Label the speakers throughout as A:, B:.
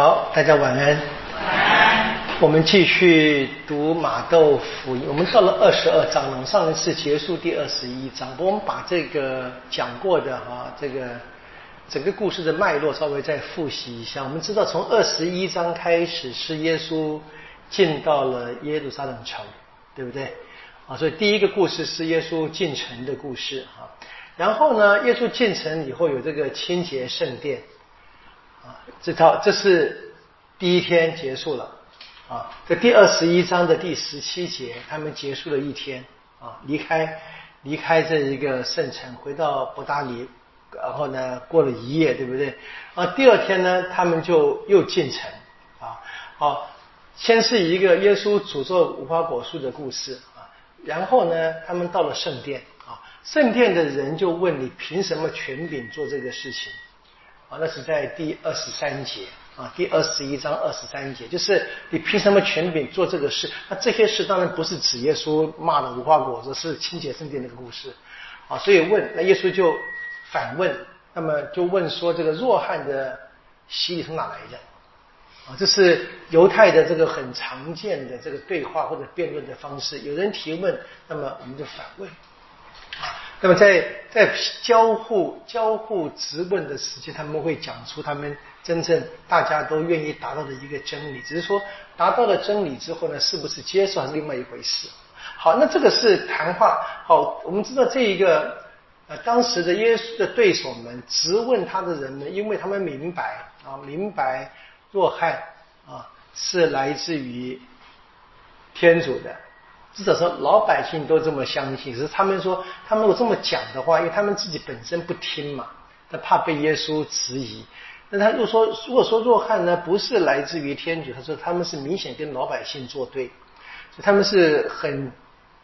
A: 好，大家晚安。
B: 晚安。
A: 我们继续读马窦福音，我们到了二十二章了。我们上一次结束第二十一章，我们把这个讲过的哈，这个整个故事的脉络稍微再复习一下。我们知道，从二十一章开始是耶稣进到了耶路撒冷城，对不对？啊，所以第一个故事是耶稣进城的故事啊。然后呢，耶稣进城以后有这个清洁圣殿。这套这是第一天结束了啊，这第二十一章的第十七节，他们结束了一天啊，离开离开这一个圣城，回到伯达尼，然后呢过了一夜，对不对？啊，第二天呢，他们就又进城啊，好，先是一个耶稣诅咒无花果树的故事啊，然后呢，他们到了圣殿啊，圣殿的人就问你凭什么权柄做这个事情？啊，那是在第二十三节啊，第二十一章二十三节，就是你凭什么权柄做这个事？那这些事当然不是指耶稣骂的无花果子，是清洁圣殿那个故事啊。所以问，那耶稣就反问，那么就问说，这个弱汉的洗礼从哪来的？啊，这是犹太的这个很常见的这个对话或者辩论的方式。有人提问，那么我们就反问。那么在在交互交互质问的时期，他们会讲出他们真正大家都愿意达到的一个真理。只是说达到了真理之后呢，是不是接受是另外一回事？好，那这个是谈话。好，我们知道这一个呃，当时的耶稣的对手们质问他的人们，因为他们明白啊，明白若汉啊是来自于天主的。至少说老百姓都这么相信，是他们说，他们如果这么讲的话，因为他们自己本身不听嘛，他怕被耶稣质疑。那他又说，如果说若汉呢不是来自于天主，他说他们是明显跟老百姓作对，所以他们是很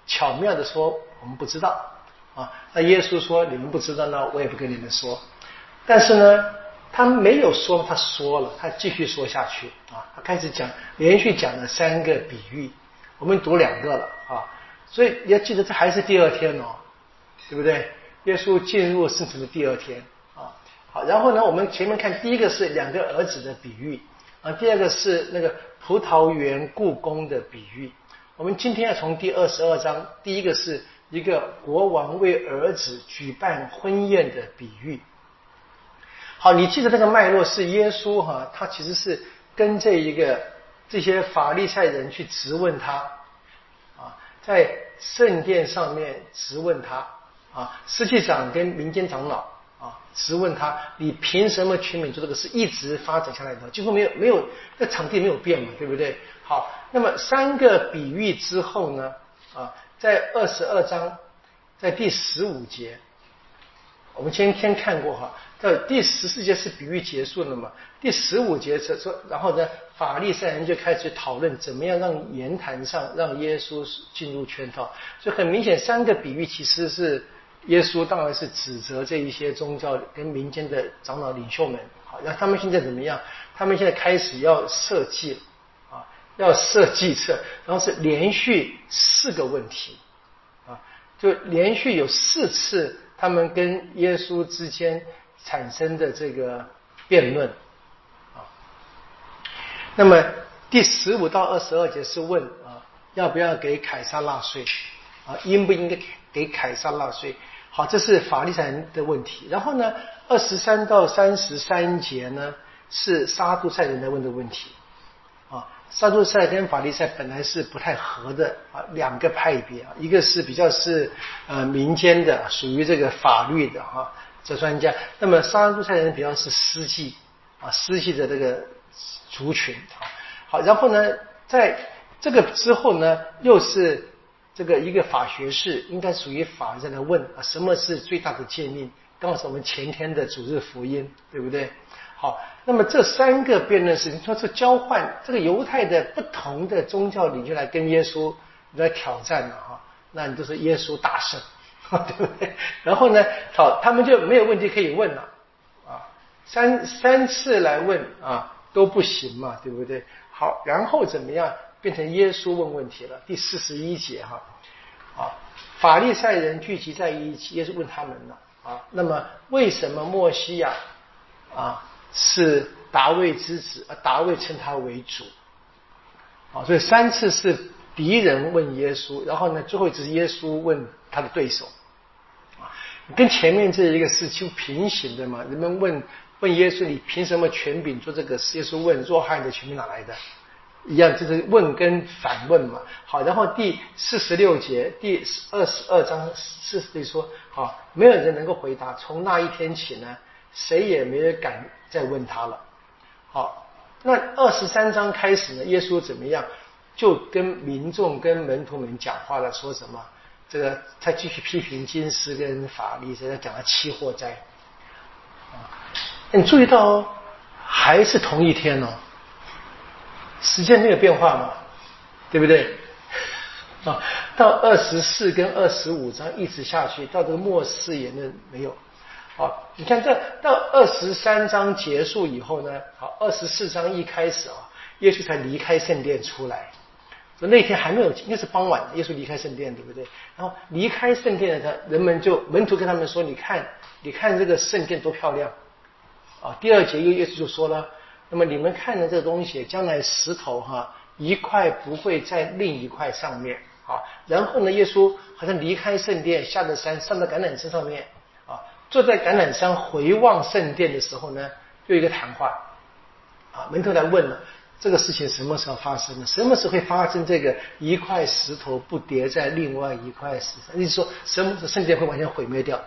A: 巧妙的说我们不知道啊。那耶稣说你们不知道呢，我也不跟你们说。但是呢，他没有说，他说了，他继续说下去啊，他开始讲，连续讲了三个比喻。我们读两个了啊，所以你要记得，这还是第二天哦，对不对？耶稣进入圣城的第二天啊，好，然后呢，我们前面看第一个是两个儿子的比喻啊，第二个是那个葡萄园故宫的比喻。我们今天要从第二十二章，第一个是一个国王为儿子举办婚宴的比喻。好，你记得那个脉络是耶稣哈，他其实是跟这一个。这些法利赛人去质问他，啊，在圣殿上面质问他，啊，司祭长跟民间长老啊质问他，你凭什么权柄做这个事？一直发展下来的，几乎没有没有，那场地没有变嘛，对不对？好，那么三个比喻之后呢，啊，在二十二章，在第十五节，我们今天看过哈。到第十四节是比喻结束了嘛？第十五节是说，然后呢，法利赛人就开始讨论怎么样让言谈上让耶稣进入圈套。所以很明显，三个比喻其实是耶稣当然是指责这一些宗教跟民间的长老领袖们。好，那他们现在怎么样？他们现在开始要设计啊，要设计策，然后是连续四个问题啊，就连续有四次他们跟耶稣之间。产生的这个辩论啊，那么第十五到二十二节是问啊，要不要给凯撒纳税啊？应不应该给凯撒纳税？好，这是法利赛人的问题。然后呢，二十三到三十三节呢，是沙杜塞人在问的问题啊。沙杜塞跟法利赛本来是不太合的啊，两个派别啊，一个是比较是呃民间的，属于这个法律的哈。这专家，那么沙杜塞人比较是司祭啊，司祭的这个族群啊。好，然后呢，在这个之后呢，又是这个一个法学士，应该属于法在那问啊，什么是最大的诫命？刚好是我们前天的主日福音，对不对？好，那么这三个辩论是，你说这交换这个犹太的不同的宗教领袖来跟耶稣来挑战了哈，那你就是耶稣大胜。对不对？然后呢，好，他们就没有问题可以问了啊，三三次来问啊都不行嘛，对不对？好，然后怎么样变成耶稣问问题了？第四十一节哈，啊，法利赛人聚集在一起，耶稣问他们了啊，那么为什么墨西亚啊是达卫之子，而达卫称他为主。啊，所以三次是敌人问耶稣，然后呢，最后一次是耶稣问他的对手。啊，跟前面这一个是就平行的嘛？人们问问耶稣，你凭什么权柄做这个？耶稣问：若汉的权柄哪来的？一样，就是问跟反问嘛。好，然后第四十六节第二十二章四十节说：好，没有人能够回答。从那一天起呢，谁也没有敢再问他了。好，那二十三章开始呢，耶稣怎么样？就跟民众跟门徒们讲话了，说什么？这个他继续批评金师跟法利赛，讲了七祸灾。你注意到哦，还是同一天哦。时间没有变化嘛，对不对？啊，到二十四跟二十五章一直下去，到这个末世言论没有。好，你看这到二十三章结束以后呢，好，二十四章一开始啊，耶稣才离开圣殿出来。那天还没有，应该是傍晚，耶稣离开圣殿，对不对？然后离开圣殿的他，人们就门徒跟他们说：“你看，你看这个圣殿多漂亮。”啊，第二节又耶稣就说了。那么你们看的这个东西，将来石头哈一块不会在另一块上面啊。然后呢，耶稣好像离开圣殿，下了山，上到橄榄枝上面，坐在橄榄山回望圣殿的时候呢，有一个谈话啊，门徒来问了这个事情什么时候发生的？什么时候会发生这个一块石头不叠在另外一块石上？意思说什么时候圣殿会完全毁灭掉、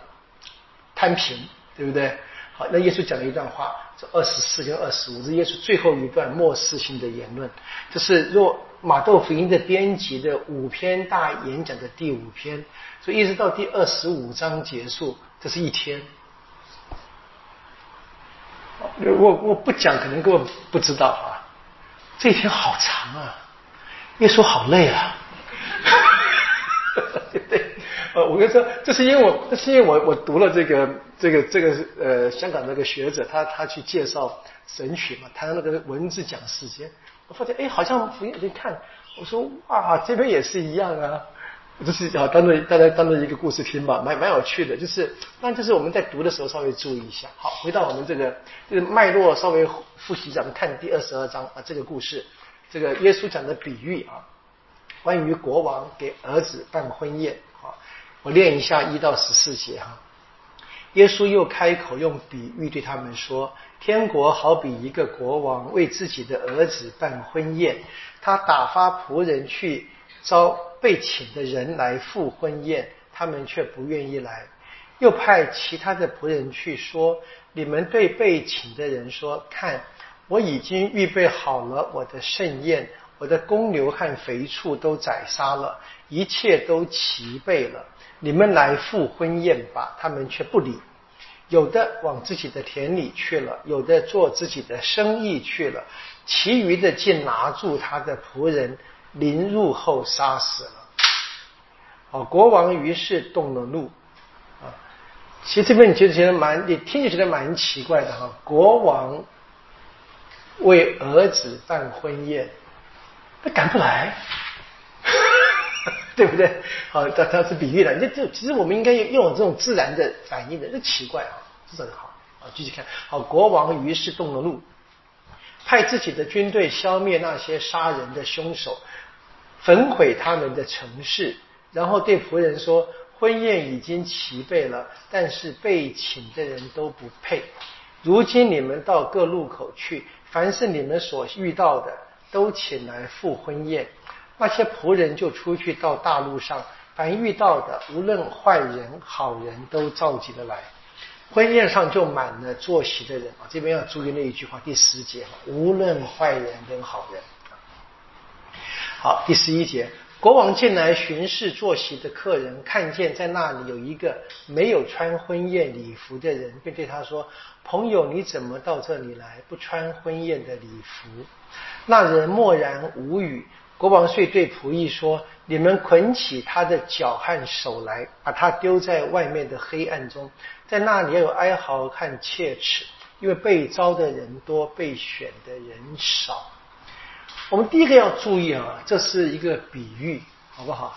A: 摊平，对不对？好，那耶稣讲了一段话，这二十四跟二十五是耶稣最后一段末世性的言论。这是若马窦福音的编辑的五篇大演讲的第五篇，所以一直到第二十五章结束，这是一天。我我不讲，可能各位不知道啊，这一天好长啊，耶稣好累啊。对，呃，我跟你说，这是因为我，这是因为我我读了这个。这个这个呃，香港那个学者，他他去介绍神曲嘛，他那个文字讲时间，我发现哎，好像不用看。我说哇，这边也是一样啊，就是啊，当做大家当做一个故事听吧，蛮蛮有趣的。就是，但就是我们在读的时候稍微注意一下。好，回到我们这个这个脉络，稍微复习一下，我们看第二十二章啊，这个故事，这个耶稣讲的比喻啊，关于国王给儿子办婚宴。好，我念一下一到十四节哈。耶稣又开口用比喻对他们说：“天国好比一个国王为自己的儿子办婚宴，他打发仆人去招被请的人来赴婚宴，他们却不愿意来；又派其他的仆人去说：你们对被请的人说，看，我已经预备好了我的盛宴，我的公牛和肥畜都宰杀了，一切都齐备了。”你们来赴婚宴吧，他们却不理。有的往自己的田里去了，有的做自己的生意去了，其余的竟拿住他的仆人，临入后杀死了。好，国王于是动了怒。啊，其实这边你觉得觉得蛮，你听就觉得蛮奇怪的哈。国王为儿子办婚宴，他赶不来。对不对？好，他他是比喻的。这这其实我们应该用用这种自然的反应的，这奇怪啊，这很好啊。继续看，好，国王于是动了怒，派自己的军队消灭那些杀人的凶手，焚毁他们的城市，然后对仆人说：“婚宴已经齐备了，但是被请的人都不配。如今你们到各路口去，凡是你们所遇到的，都请来赴婚宴。”那些仆人就出去到大路上，凡遇到的，无论坏人好人都召集了来，婚宴上就满了坐席的人啊。这边要注意那一句话，第十节，无论坏人跟好人。好，第十一节，国王进来巡视坐席的客人，看见在那里有一个没有穿婚宴礼服的人，便对他说：“朋友，你怎么到这里来，不穿婚宴的礼服？”那人默然无语。国王遂对仆役说：“你们捆起他的脚和手来，把他丢在外面的黑暗中，在那里要有哀嚎和切齿，因为被招的人多，被选的人少。”我们第一个要注意啊，这是一个比喻，好不好？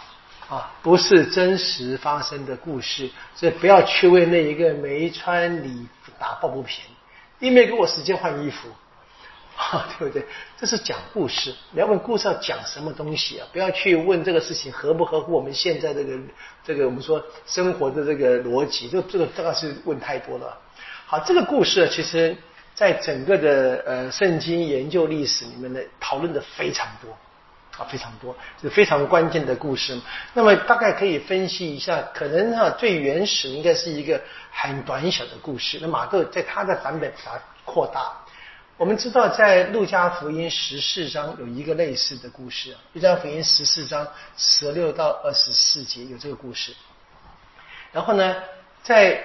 A: 啊，不是真实发生的故事，所以不要去为那一个没穿礼服打抱不平。你没给我时间换衣服，啊 对不对？这是讲故事，你要问故事要讲什么东西啊？不要去问这个事情合不合乎我们现在这个这个我们说生活的这个逻辑，这这个当然是问太多了。好，这个故事其实在整个的呃圣经研究历史里面的，讨论的非常多。啊，非常多，是非常关键的故事。那么大概可以分析一下，可能哈最原始应该是一个很短小的故事。那马窦在他的版本把它扩大。我们知道，在路加福音十四章有一个类似的故事，路加福音十四章十六到二十四节有这个故事。然后呢，在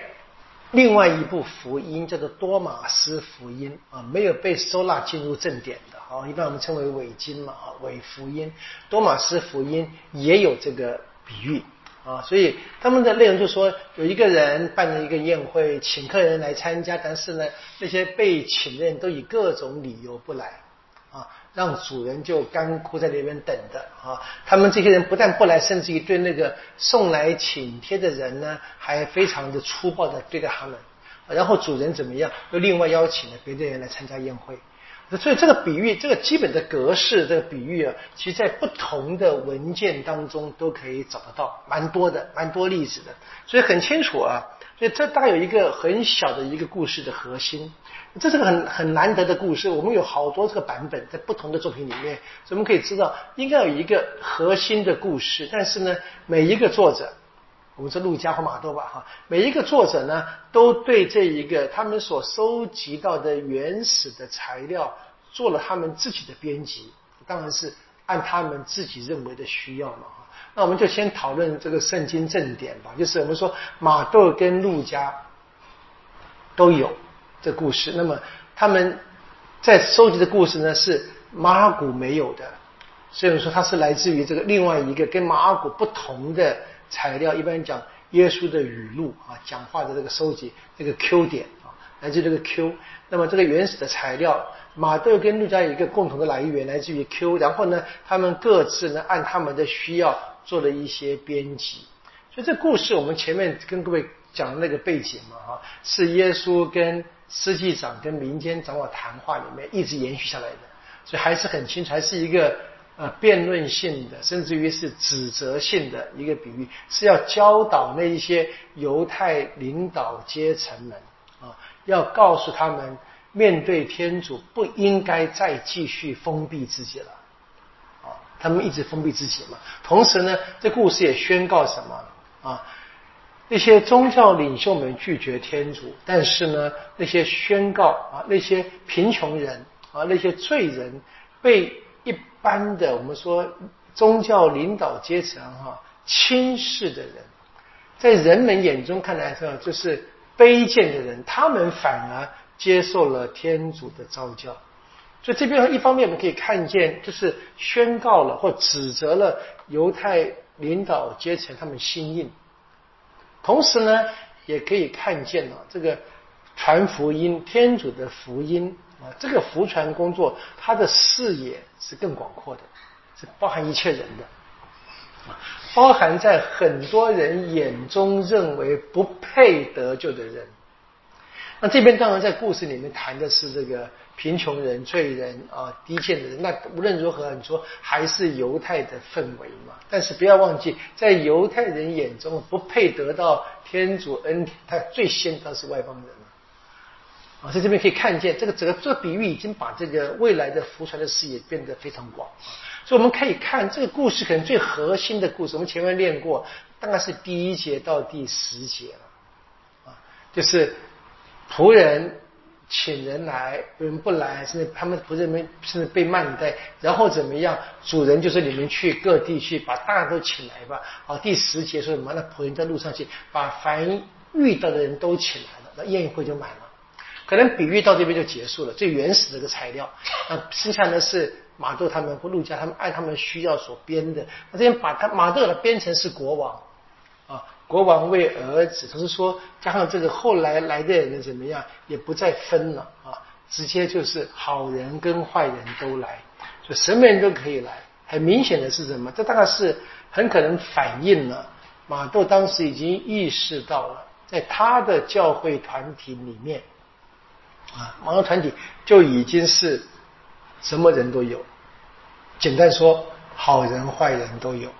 A: 另外一部福音叫做多马斯福音啊，没有被收纳进入正典的。啊，一般我们称为伪经嘛，伪福音，多马斯福音也有这个比喻啊，所以他们的内容就说，有一个人办了一个宴会，请客人来参加，但是呢，那些被请的人都以各种理由不来，让主人就干枯在那边等着啊。他们这些人不但不来，甚至于对那个送来请帖的人呢，还非常的粗暴的对待他们。然后主人怎么样，又另外邀请了别的人来参加宴会。所以这个比喻，这个基本的格式，这个比喻啊，其实在不同的文件当中都可以找得到，蛮多的，蛮多例子的。所以很清楚啊，所以这大概有一个很小的一个故事的核心。这是个很很难得的故事，我们有好多这个版本在不同的作品里面，所以我们可以知道应该有一个核心的故事。但是呢，每一个作者。我们说陆家或马窦吧，哈，每一个作者呢，都对这一个他们所收集到的原始的材料做了他们自己的编辑，当然是按他们自己认为的需要嘛，哈。那我们就先讨论这个圣经正典吧，就是我们说马窦跟陆家都有的故事，那么他们在收集的故事呢是马尔谷没有的，所以说它是来自于这个另外一个跟马尔谷不同的。材料一般讲耶稣的语录啊，讲话的这个收集，这个 Q 点啊，来自这个 Q。那么这个原始的材料，马窦跟路加有一个共同的来源，来自于 Q。然后呢，他们各自呢按他们的需要做了一些编辑。所以这故事我们前面跟各位讲的那个背景嘛，哈，是耶稣跟司祭长跟民间长老谈话里面一直延续下来的，所以还是很清楚，还是一个。呃，辩论性的，甚至于是指责性的一个比喻，是要教导那一些犹太领导阶层们啊，要告诉他们，面对天主不应该再继续封闭自己了啊，他们一直封闭自己嘛。同时呢，这故事也宣告什么啊？那些宗教领袖们拒绝天主，但是呢，那些宣告啊，那些贫穷人啊，那些罪人被。一般的，我们说宗教领导阶层哈轻视的人，在人们眼中看来说就是卑贱的人，他们反而接受了天主的召教。所以这边一方面我们可以看见，就是宣告了或指责了犹太领导阶层他们心硬，同时呢，也可以看见了这个传福音天主的福音。啊，这个福传工作，它的视野是更广阔的，是包含一切人的，包含在很多人眼中认为不配得救的人。那这边当然在故事里面谈的是这个贫穷人、罪人啊、低贱的人。那无论如何，你说还是犹太的氛围嘛。但是不要忘记，在犹太人眼中，不配得到天主恩典，他最先他是外邦人。啊，在这边可以看见，这个整个这个比喻已经把这个未来的福传的视野变得非常广。所以我们可以看这个故事，可能最核心的故事，我们前面练过，大概是第一节到第十节了啊，就是仆人请人来，人不来，甚至他们仆人们甚至被慢待，然后怎么样？主人就是你们去各地去把大家都请来吧。好，第十节说什么？那仆人在路上去把凡遇到的人都请来了，那宴会就满了。可能比喻到这边就结束了，最原始的一个材料。那剩下呢是马窦他们或陆家他们按他们需要所编的。那这边把他马窦的编成是国王，国王为儿子，他是说加上这个后来来的人怎么样，也不再分了啊，直接就是好人跟坏人都来，就什么人都可以来。很明显的是什么？这大概是很可能反映了马窦当时已经意识到了，在他的教会团体里面。啊，盲人团体就已经是什么人都有。简单说，好人坏人都有。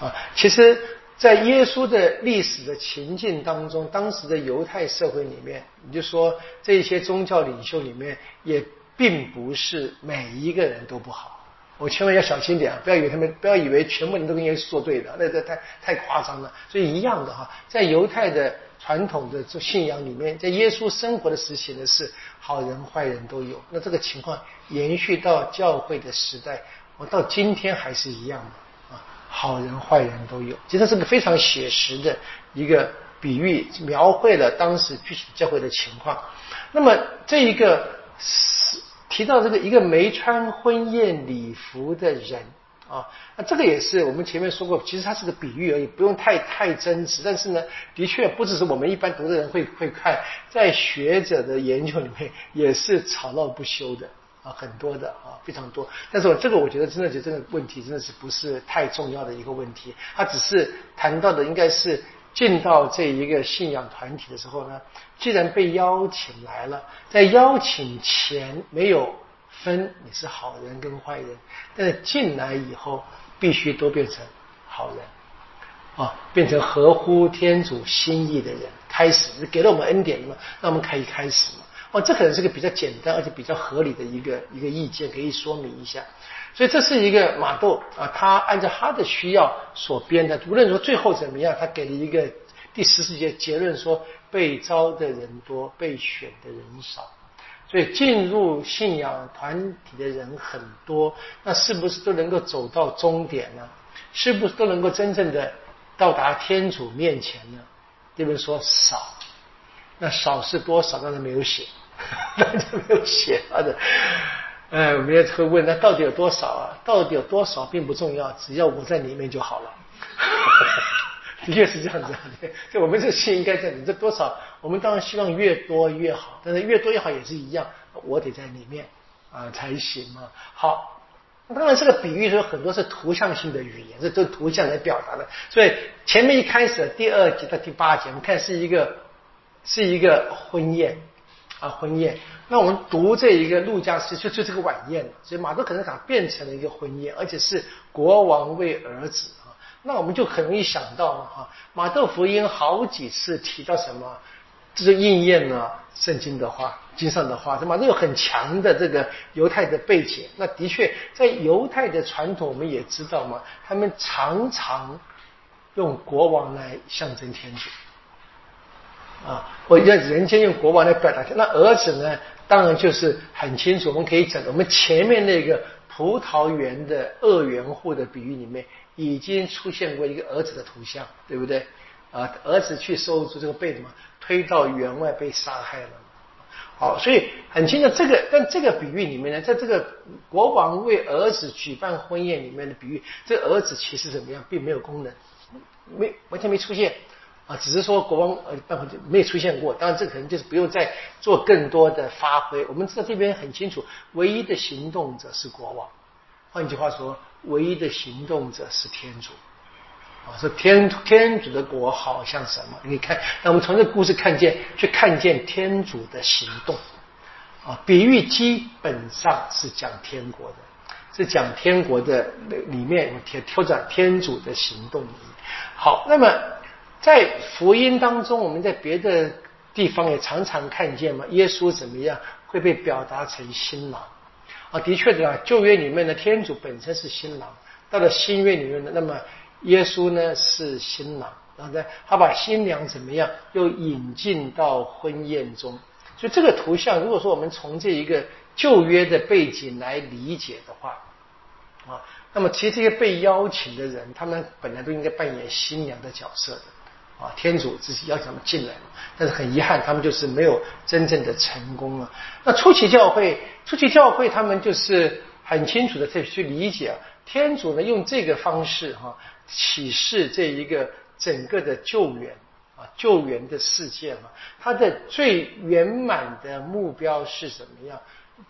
A: 啊，其实，在耶稣的历史的情境当中，当时的犹太社会里面，你就说这些宗教领袖里面，也并不是每一个人都不好。我千万要小心点啊！不要以为他们，不要以为全部人都跟耶稣作对的，那这太太夸张了。所以一样的哈，在犹太的传统的这信仰里面，在耶稣生活的时期呢是好人坏人都有。那这个情况延续到教会的时代，我到今天还是一样的，好人坏人都有。其实是个非常写实的一个比喻，描绘了当时具体教会的情况。那么这一个是。提到这个一个没穿婚宴礼服的人啊，那这个也是我们前面说过，其实它是个比喻而已，不用太太真实。但是呢，的确不只是我们一般读的人会会看，在学者的研究里面也是吵闹不休的啊，很多的啊，非常多。但是我这个我觉得真的就这个问题真的是不是太重要的一个问题，他只是谈到的应该是。进到这一个信仰团体的时候呢，既然被邀请来了，在邀请前没有分你是好人跟坏人，但是进来以后必须都变成好人啊，变成合乎天主心意的人，开始给了我们恩典嘛，那我们可以开始嘛。哦，这可能是个比较简单而且比较合理的一个一个意见，可以说明一下。所以这是一个马窦啊，他按照他的需要所编的。无论说最后怎么样，他给了一个第十四节结论说：被招的人多，被选的人少。所以进入信仰团体的人很多，那是不是都能够走到终点呢？是不是都能够真正的到达天主面前呢？对不对？说少，那少是多少？当然没有写，那就没有写他的。哎，我们也会问，那到底有多少啊？到底有多少并不重要，只要我在里面就好了。的确是这样子，就我们这心应该在你这多少，我们当然希望越多越好，但是越多越好也是一样，我得在里面啊才行嘛。好，当然这个比喻说很多是图像性的语言，这都图像来表达的。所以前面一开始第二节到第八节，我们看是一个是一个婚宴啊婚宴。那我们读这一个路加斯就就这个晚宴，所以马窦可能讲变成了一个婚宴，而且是国王为儿子啊。那我们就很容易想到了哈，马窦福音好几次提到什么，这是应验了圣经的话，经上的话，这马窦有很强的这个犹太的背景。那的确在犹太的传统，我们也知道嘛，他们常常用国王来象征天主。啊，我要人间用国王来表达，那儿子呢？当然就是很清楚，我们可以讲，我们前面那个葡萄园的二元户的比喻里面，已经出现过一个儿子的图像，对不对？啊，儿子去收住这个被子嘛，推到园外被杀害了。好，所以很清楚这个，但这个比喻里面呢，在这个国王为儿子举办婚宴里面的比喻，这个儿子其实怎么样，并没有功能，没完全没出现。只是说国王呃办法就没有出现过，当然这可能就是不用再做更多的发挥。我们知道这边很清楚，唯一的行动者是国王，换句话说，唯一的行动者是天主。啊，说天天主的国好像什么？你看，那我们从这故事看见，去看见天主的行动。啊，比喻基本上是讲天国的，是讲天国的里面挑挑战天主的行动。好，那么。在福音当中，我们在别的地方也常常看见嘛，耶稣怎么样会被表达成新郎啊？的确的啊，旧约里面的天主本身是新郎，到了新约里面的，那么耶稣呢是新郎，然后呢，他把新娘怎么样又引进到婚宴中，所以这个图像，如果说我们从这一个旧约的背景来理解的话啊，那么其实这些被邀请的人，他们本来都应该扮演新娘的角色的。啊，天主自己邀请他们进来但是很遗憾，他们就是没有真正的成功啊。那初期教会，初期教会他们就是很清楚的去去理解啊，天主呢用这个方式哈启示这一个整个的救援啊救援的事件啊，他的最圆满的目标是什么样？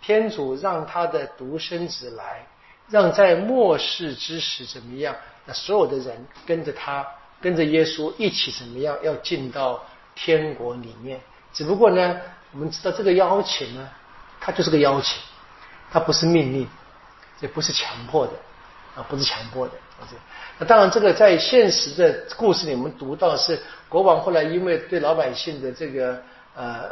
A: 天主让他的独生子来，让在末世之时怎么样？那所有的人跟着他。跟着耶稣一起怎么样？要进到天国里面。只不过呢，我们知道这个邀请呢，它就是个邀请。它不是命令，这不是强迫的啊，不是强迫的。那当然，这个在现实的故事里，我们读到是国王后来因为对老百姓的这个呃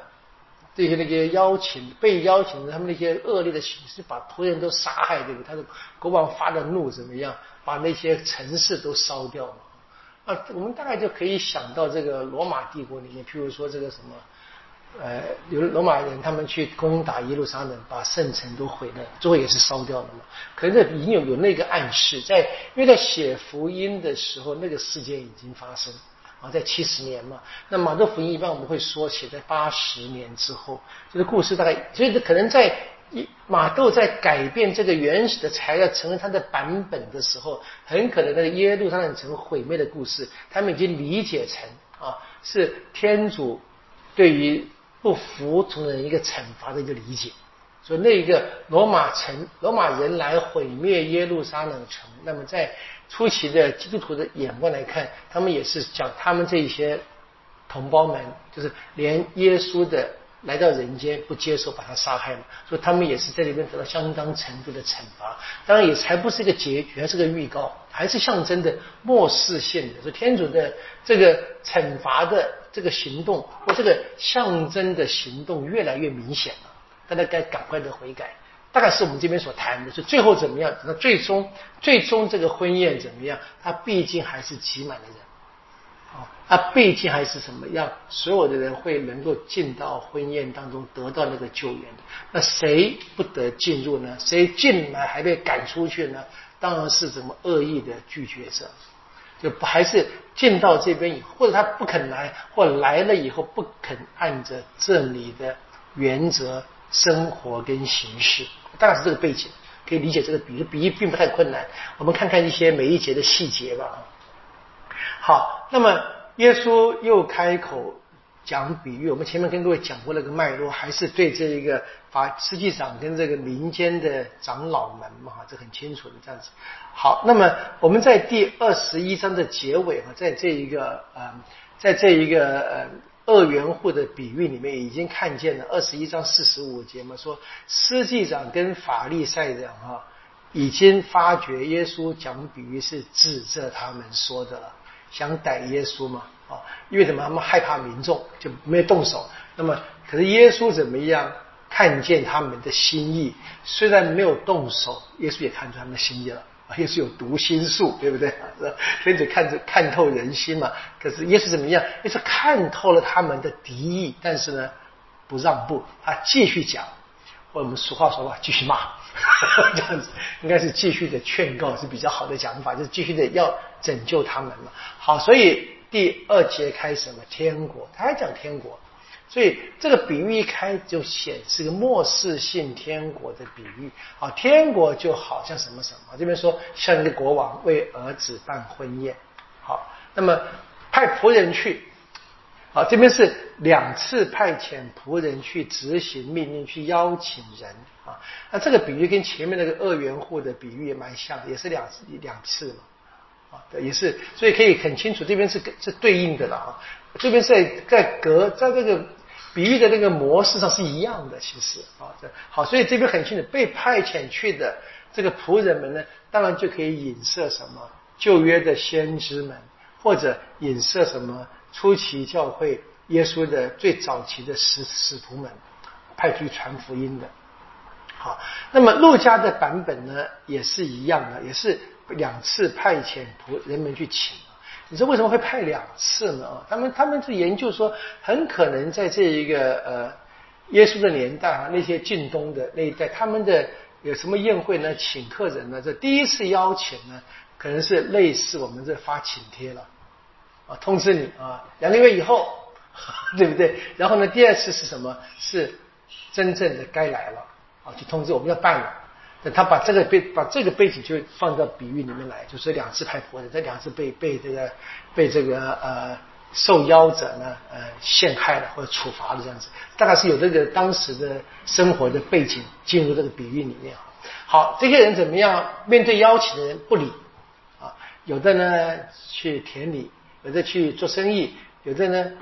A: 这些那些邀请被邀请的他们那些恶劣的形式，把仆人都杀害，对不对？他的国王发的怒怎么样？把那些城市都烧掉嘛。我们大概就可以想到这个罗马帝国里面，譬如说这个什么。呃，有罗马人他们去攻打耶路撒冷，把圣城都毁了，最后也是烧掉了嘛。可是这已经有有那个暗示，在因为在写福音的时候，那个事件已经发生啊，在七十年嘛。那马窦福音一般我们会说写在八十年之后，这个故事大概，所以可能在一马窦在改变这个原始的材料成为他的版本的时候，很可能那个耶路撒冷城毁灭的故事，他们已经理解成啊，是天主对于。不服从的一个惩罚的一个理解，所以那一个罗马城罗马人来毁灭耶路撒冷城，那么在初期的基督徒的眼光来看，他们也是讲他们这些同胞们，就是连耶稣的来到人间不接受，把他杀害了，所以他们也是在里面得到相当程度的惩罚。当然也才不是一个结局，还是个预告，还是象征的末世性的，说天主的这个惩罚的。这个行动或这个象征的行动越来越明显了，大家该赶快的悔改。大概是我们这边所谈的，是最后怎么样？那最终最终这个婚宴怎么样？它毕竟还是挤满了人，啊，它毕竟还是什么样？所有的人会能够进到婚宴当中得到那个救援。那谁不得进入呢？谁进来还被赶出去呢？当然是什么恶意的拒绝者。就不还是进到这边以后，或者他不肯来，或来了以后不肯按着这里的原则生活跟行事，大概是这个背景，可以理解这个比喻，比喻并不太困难。我们看看一些每一节的细节吧。好，那么耶稣又开口。讲比喻，我们前面跟各位讲过那个脉络，还是对这一个法实际长跟这个民间的长老们嘛，这很清楚的这样子。好，那么我们在第二十一章的结尾哈，在这一个呃，在这一个呃二元户的比喻里面，已经看见了二十一章四十五节嘛，说司祭长跟法利赛人哈，已经发觉耶稣讲比喻是指着他们说的了，想逮耶稣嘛。啊，因为什么？他们害怕民众，就没有动手。那么，可是耶稣怎么样？看见他们的心意，虽然没有动手，耶稣也看出他们的心意了。啊，耶稣有读心术，对不对？天主看着看透人心嘛。可是耶稣怎么样？耶稣看透了他们的敌意，但是呢，不让步，他继续讲。或我们俗话说吧，继续骂，这样子应该是继续的劝告是比较好的讲法，就是继续的要拯救他们嘛。好，所以。第二节开始嘛，天国，他还讲天国，所以这个比喻一开就显示个末世性天国的比喻。好，天国就好像什么什么，这边说像一个国王为儿子办婚宴。好，那么派仆人去，好，这边是两次派遣仆人去执行命令，去邀请人。啊，那这个比喻跟前面那个二元户的比喻也蛮像，也是两两次嘛。啊，也是，所以可以很清楚，这边是是对应的了啊。这边在在隔在这个比喻的那个模式上是一样的，其实啊，这好，所以这边很清楚，被派遣去的这个仆人们呢，当然就可以引射什么旧约的先知们，或者引射什么初期教会耶稣的最早期的使使徒们，派去传福音的。好，那么路加的版本呢，也是一样的，也是。两次派遣仆人们去请，你说为什么会派两次呢？啊，他们他们是研究说，很可能在这一个呃耶稣的年代啊，那些近东的那一代，他们的有什么宴会呢？请客人呢？这第一次邀请呢，可能是类似我们这发请帖了啊，通知你啊，两个月以后，对不对？然后呢，第二次是什么？是真正的该来了啊，就通知我们要办了。那他把这个背把这个背景就放到比喻里面来，就是两次派仆人，这两次被被这个被这个呃受邀者呢呃陷害了或者处罚了这样子，大概是有这个当时的生活的背景进入这个比喻里面。好，这些人怎么样？面对邀请的人不理啊，有的呢去田里，有的去做生意，有的呢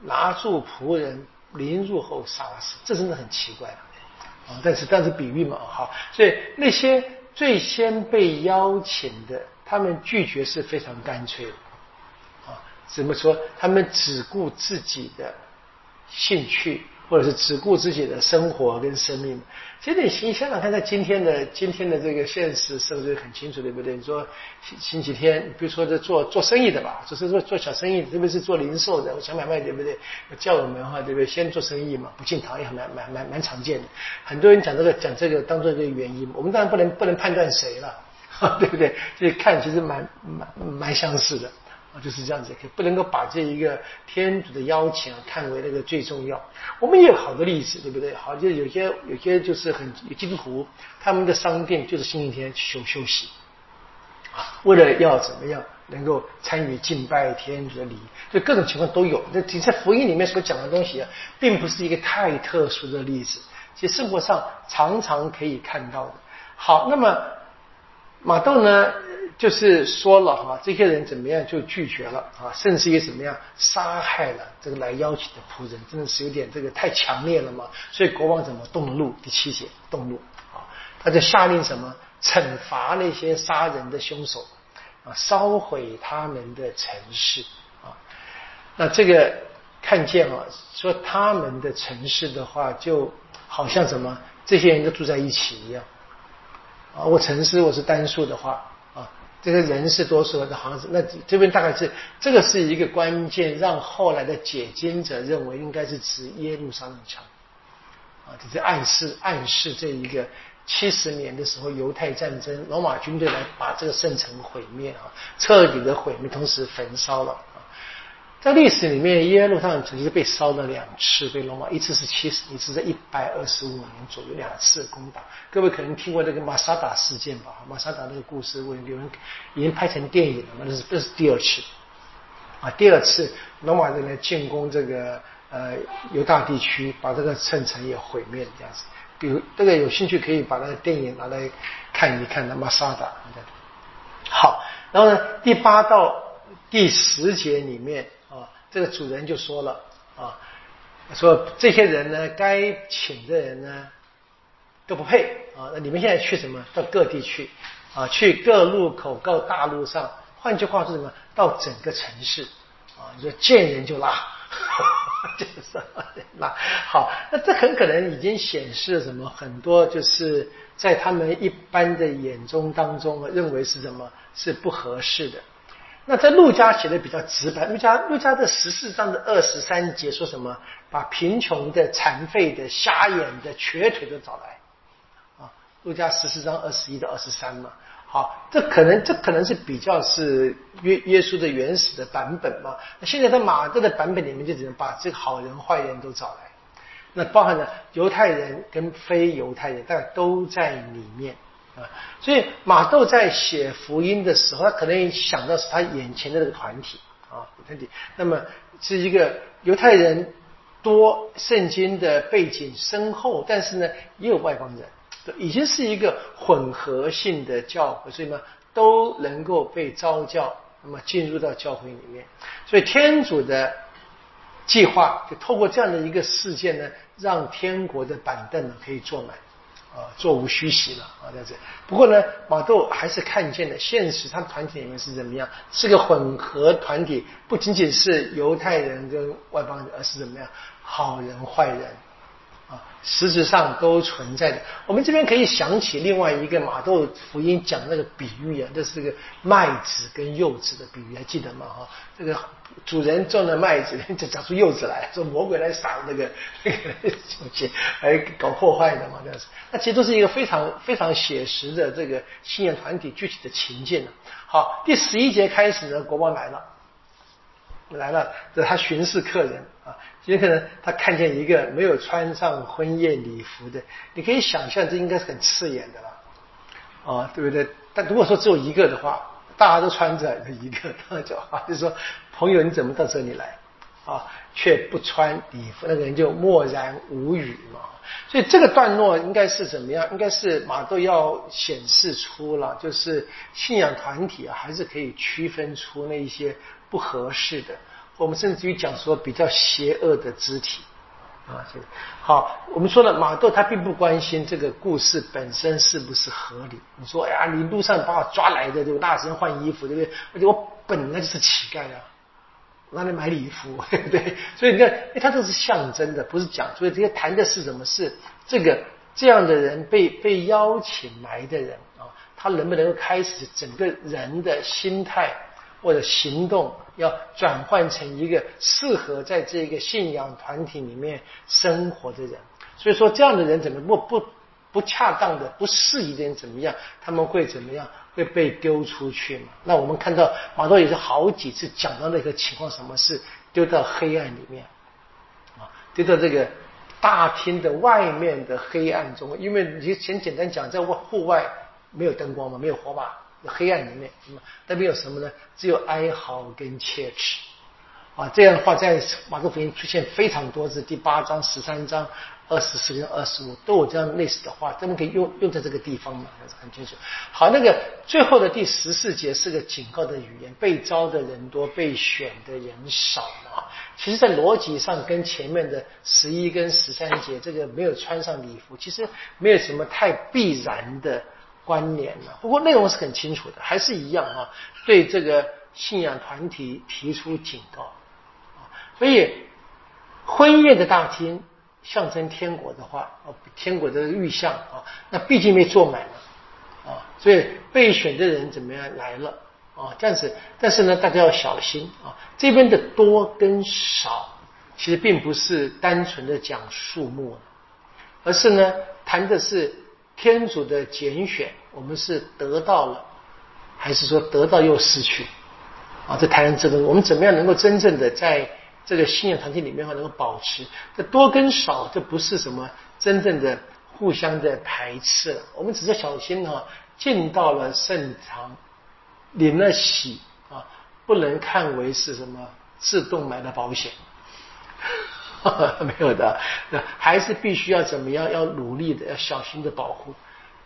A: 拿住仆人临入后杀死，这真的很奇怪。啊，但是但是比喻嘛，好，所以那些最先被邀请的，他们拒绝是非常干脆的，啊，怎么说？他们只顾自己的兴趣。或者是只顾自己的生活跟生命，其实你想想看，在今天的今天的这个现实是不是很清楚，对不对？你说星星期天，比如说这做做生意的吧，就是做做小生意，特别是做零售的、小买卖，对不对？叫我们哈，对不对？先做生意嘛，不进堂也蛮蛮蛮蛮常见的。很多人讲这个讲这个当做一个原因，我们当然不能不能判断谁了，对不对？所以看其实蛮蛮蛮相似的。啊，就是这样子，可不能够把这一个天主的邀请啊看为那个最重要。我们也有好的例子，对不对？好，就有些有些就是很基督徒，他们的商店就是星期天休休息，啊，为了要怎么样能够参与敬拜天主的礼，就各种情况都有。那在福音里面所讲的东西啊，并不是一个太特殊的例子，其实生活上常常可以看到的。好，那么马窦呢？就是说了哈，这些人怎么样就拒绝了啊，甚至于怎么样杀害了这个来邀请的仆人，真的是有点这个太强烈了嘛。所以国王怎么动怒？第七节动怒啊，他就下令什么惩罚那些杀人的凶手啊，烧毁他们的城市啊。那这个看见啊，说他们的城市的话，就好像什么这些人都住在一起一样啊。我城市我是单数的话。这个人是多数的，好像是那这边大概是这个是一个关键，让后来的解经者认为应该是指耶路撒冷城啊，这是暗示暗示这一个七十年的时候犹太战争，罗马军队来把这个圣城毁灭啊，彻底的毁灭，同时焚烧了。在历史里面，耶路撒冷曾经被烧了两次，被罗马一次是七十，一次在一百二十五年左右，两次攻打。各位可能听过这个马萨达事件吧？马萨达那个故事，有人已经拍成电影了嘛？那是这是第二次啊，第二次罗马人来进攻这个呃犹大地区，把这个圣城也毁灭了这样子。比如这个有兴趣可以把那个电影拿来看一看，那马萨达。好，然后呢，第八到第十节里面。这个主人就说了啊，说这些人呢，该请的人呢都不配啊。那你们现在去什么？到各地去啊，去各路口、各大路上。换句话说什么？到整个城市啊，你说见人就拉，就是拉。好，那这很可能已经显示了什么？很多就是在他们一般的眼中当中，认为是什么？是不合适的。那在陆家写的比较直白，陆家陆家的十四章的二十三节说什么？把贫穷的、残废的、瞎眼的、瘸腿的找来，啊，陆家十四章二十一到二十三嘛。好，这可能这可能是比较是约耶稣的原始的版本嘛。那现在在马窦的版本里面就只能把这个好人坏人都找来，那包含了犹太人跟非犹太人，大概都在里面。啊，所以马窦在写福音的时候，他可能想到是他眼前的这个团体啊，团体。那么是一个犹太人多，圣经的背景深厚，但是呢，也有外邦人，已经是一个混合性的教会，所以呢，都能够被召教，那么进入到教会里面。所以天主的计划就透过这样的一个事件呢，让天国的板凳呢可以坐满。啊，座无虚席了啊，这样子。不过呢，马豆还是看见了现实，他团体里面是怎么样？是个混合团体，不仅仅是犹太人跟外邦人，而是怎么样？好人坏人。啊，实质上都存在的。我们这边可以想起另外一个马窦福音讲那个比喻啊，这是个麦子跟柚子的比喻，还记得吗？哈，这个主人种的麦子就长出柚子来，说魔鬼来撒那个 那个东西来搞破坏的嘛，这样子。那其实都是一个非常非常写实的这个信仰团体具体的情境好，第十一节开始呢，国王来了。来了，这他巡视客人啊，有可能他看见一个没有穿上婚宴礼服的，你可以想象这应该是很刺眼的了，啊，对不对？但如果说只有一个的话，大家都穿着一个，那就啊，就说朋友你怎么到这里来啊，却不穿礼服，那个人就默然无语嘛。所以这个段落应该是怎么样？应该是马都要显示出了，就是信仰团体啊，还是可以区分出那一些。不合适的，我们甚至于讲说比较邪恶的肢体，啊，好，我们说了，马豆他并不关心这个故事本身是不是合理。你说，哎呀，你路上把我抓来的，对吧？大声换衣服，对不对？而且我本来就是乞丐啊，让你买礼服，对 不对？所以你看，哎，他这是象征的，不是讲。所以这些谈的是什么？是这个这样的人被被邀请来的人啊，他能不能够开始整个人的心态？或者行动要转换成一个适合在这个信仰团体里面生活的人，所以说这样的人怎么不不不恰当的不适宜的人怎么样？他们会怎么样？会被丢出去嘛？那我们看到马多也是好几次讲到那个情况，什么是丢到黑暗里面啊？丢到这个大厅的外面的黑暗中，因为你先简单讲，在外户外没有灯光嘛，没有火把。黑暗里面，那么那边有什么呢？只有哀嚎跟切齿啊！这样的话，在马可福音出现非常多次，第八章、十三章、二十四跟二十五都有这样类似的话，咱们可以用用在这个地方嘛，还是很清楚。好，那个最后的第十四节是个警告的语言：被招的人多，被选的人少嘛。其实，在逻辑上跟前面的十一跟十三节这个没有穿上礼服，其实没有什么太必然的。关联了，不过内容是很清楚的，还是一样啊，对这个信仰团体提出警告啊。所以婚宴的大厅象征天国的话啊，天国的预象啊，那毕竟没坐满了啊，所以备选的人怎么样来了啊？这样子，但是呢，大家要小心啊，这边的多跟少其实并不是单纯的讲数目而是呢谈的是天主的拣选。我们是得到了，还是说得到又失去？啊，这谈这个，我们怎么样能够真正的在这个信仰团体里面话能够保持？这多跟少，这不是什么真正的互相的排斥。我们只是小心哈，进到了圣堂，领了喜啊，不能看为是什么自动买的保险，没有的，还是必须要怎么样？要努力的，要小心的保护。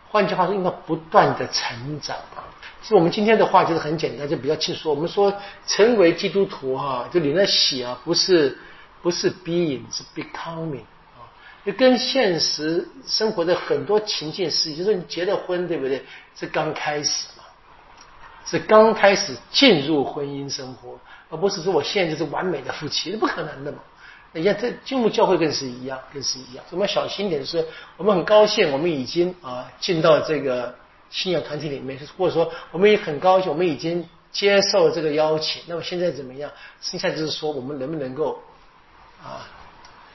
A: 换句话说，应该不断的成长啊。所以我们今天的话就是很简单，就比较轻松。我们说成为基督徒哈，就你那喜啊，不是不是 being，是 becoming 啊。就跟现实生活的很多情境是，就是你结了婚，对不对？是刚开始嘛，是刚开始进入婚姻生活，而不是说我现在就是完美的夫妻，那不可能的嘛。你看，这进入教会更是一样，更是一样。我们要小心点，是我们很高兴，我们已经啊进到这个信仰团体里面，或者说我们也很高兴，我们已经接受这个邀请。那么现在怎么样？剩下就是说，我们能不能够啊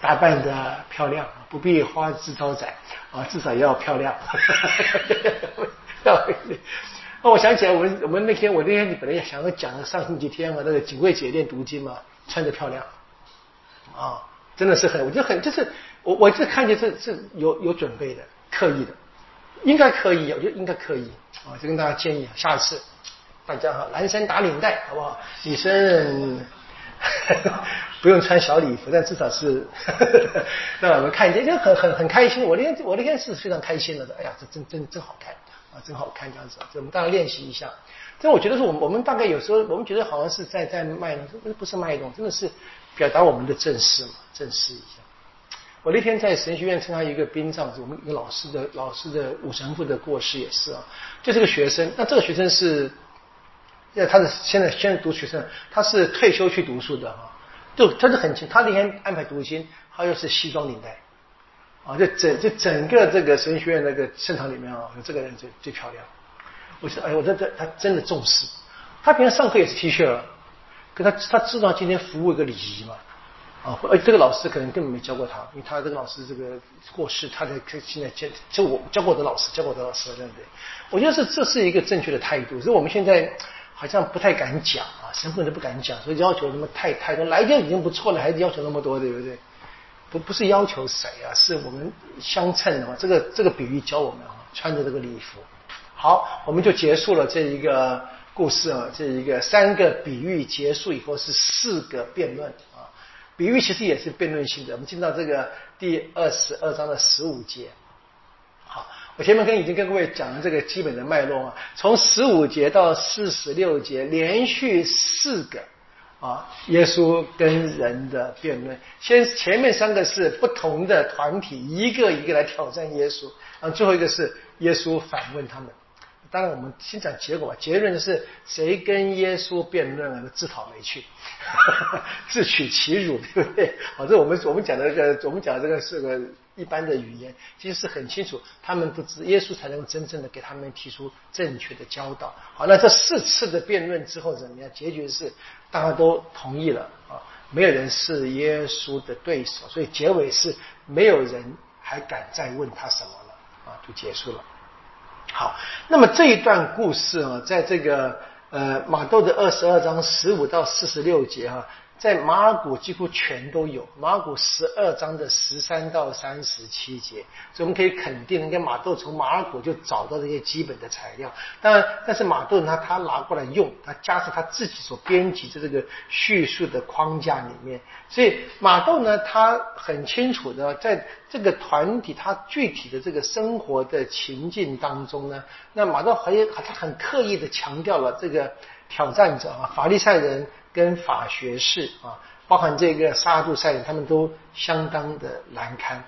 A: 打扮的漂亮，不必花枝招展啊，至少要漂亮。那我想起来，我们我们那天我那天本来想要讲上星期天啊，那个警卫姐练读经嘛，穿着漂亮。啊，真的是很，我觉得很，就是我我这看见是是有有准备的，刻意的，应该可以，我觉得应该可以啊，就跟大家建议，下次大家哈，男生打领带好不好？女生 不用穿小礼服，但至少是 让我们看见，就很很很开心。我那天我那天是非常开心的，哎呀，这真真真好看啊，真好看这样子，我们大家练习一下。这我觉得是我们我们大概有时候我们觉得好像是在在卖弄，不是不是卖弄，真的是。表达我们的正视嘛，正视一下。我那天在神学院参加一个殡葬，我们一个老师的老师的武神父的过世也是啊，就这个学生，那这个学生是，在他是现在现在读学生，他是退休去读书的哈，就他是很清，他那天安排读经，他又是西装领带，啊，就整就整个这个神学院那个圣堂里面啊，有这个人最最漂亮。我说，哎，我这这他真的重视，他平常上课也是 T 恤。他他知道今天服务一个礼仪嘛？啊，而这个老师可能根本没教过他，因为他这个老师这个过世，他才现在教就我教过我的老师，教过我的老师，对不对？我觉得是这是一个正确的态度，所以我们现在好像不太敢讲啊，身份都不敢讲，所以要求什么太太多，来就已经不错了，还要求那么多，对不对？不不是要求谁啊，是我们相称的嘛。这个这个比喻教我们啊，穿着这个礼服，好，我们就结束了这一个。故事啊，这一个三个比喻结束以后是四个辩论啊，比喻其实也是辩论性的。我们进到这个第二十二章的十五节，好，我前面跟已经跟各位讲了这个基本的脉络啊，从十五节到四十六节连续四个啊，耶稣跟人的辩论，先前面三个是不同的团体，一个一个来挑战耶稣，然后，最后一个是耶稣反问他们。当然，我们先讲结果吧。结论是谁跟耶稣辩论，自讨没趣，自取其辱，对不对？好，这我们我们讲的这个，我们讲的这个是个一般的语言，其实是很清楚，他们不知耶稣才能真正的给他们提出正确的教导。好，那这四次的辩论之后怎么样？结局是大家都同意了啊，没有人是耶稣的对手，所以结尾是没有人还敢再问他什么了啊，就结束了。好，那么这一段故事啊，在这个呃马窦的二十二章十五到四十六节啊。在马尔谷几乎全都有，马尔谷十二章的十三到三十七节，所以我们可以肯定，人家马窦从马尔谷就找到这些基本的材料。当然，但是马窦他他拿过来用，他加上他自己所编辑的这个叙述的框架里面，所以马窦呢，他很清楚的在这个团体他具体的这个生活的情境当中呢，那马窦还他很刻意的强调了这个挑战者啊，法利赛人。跟法学士啊，包含这个沙杜塞人，他们都相当的难堪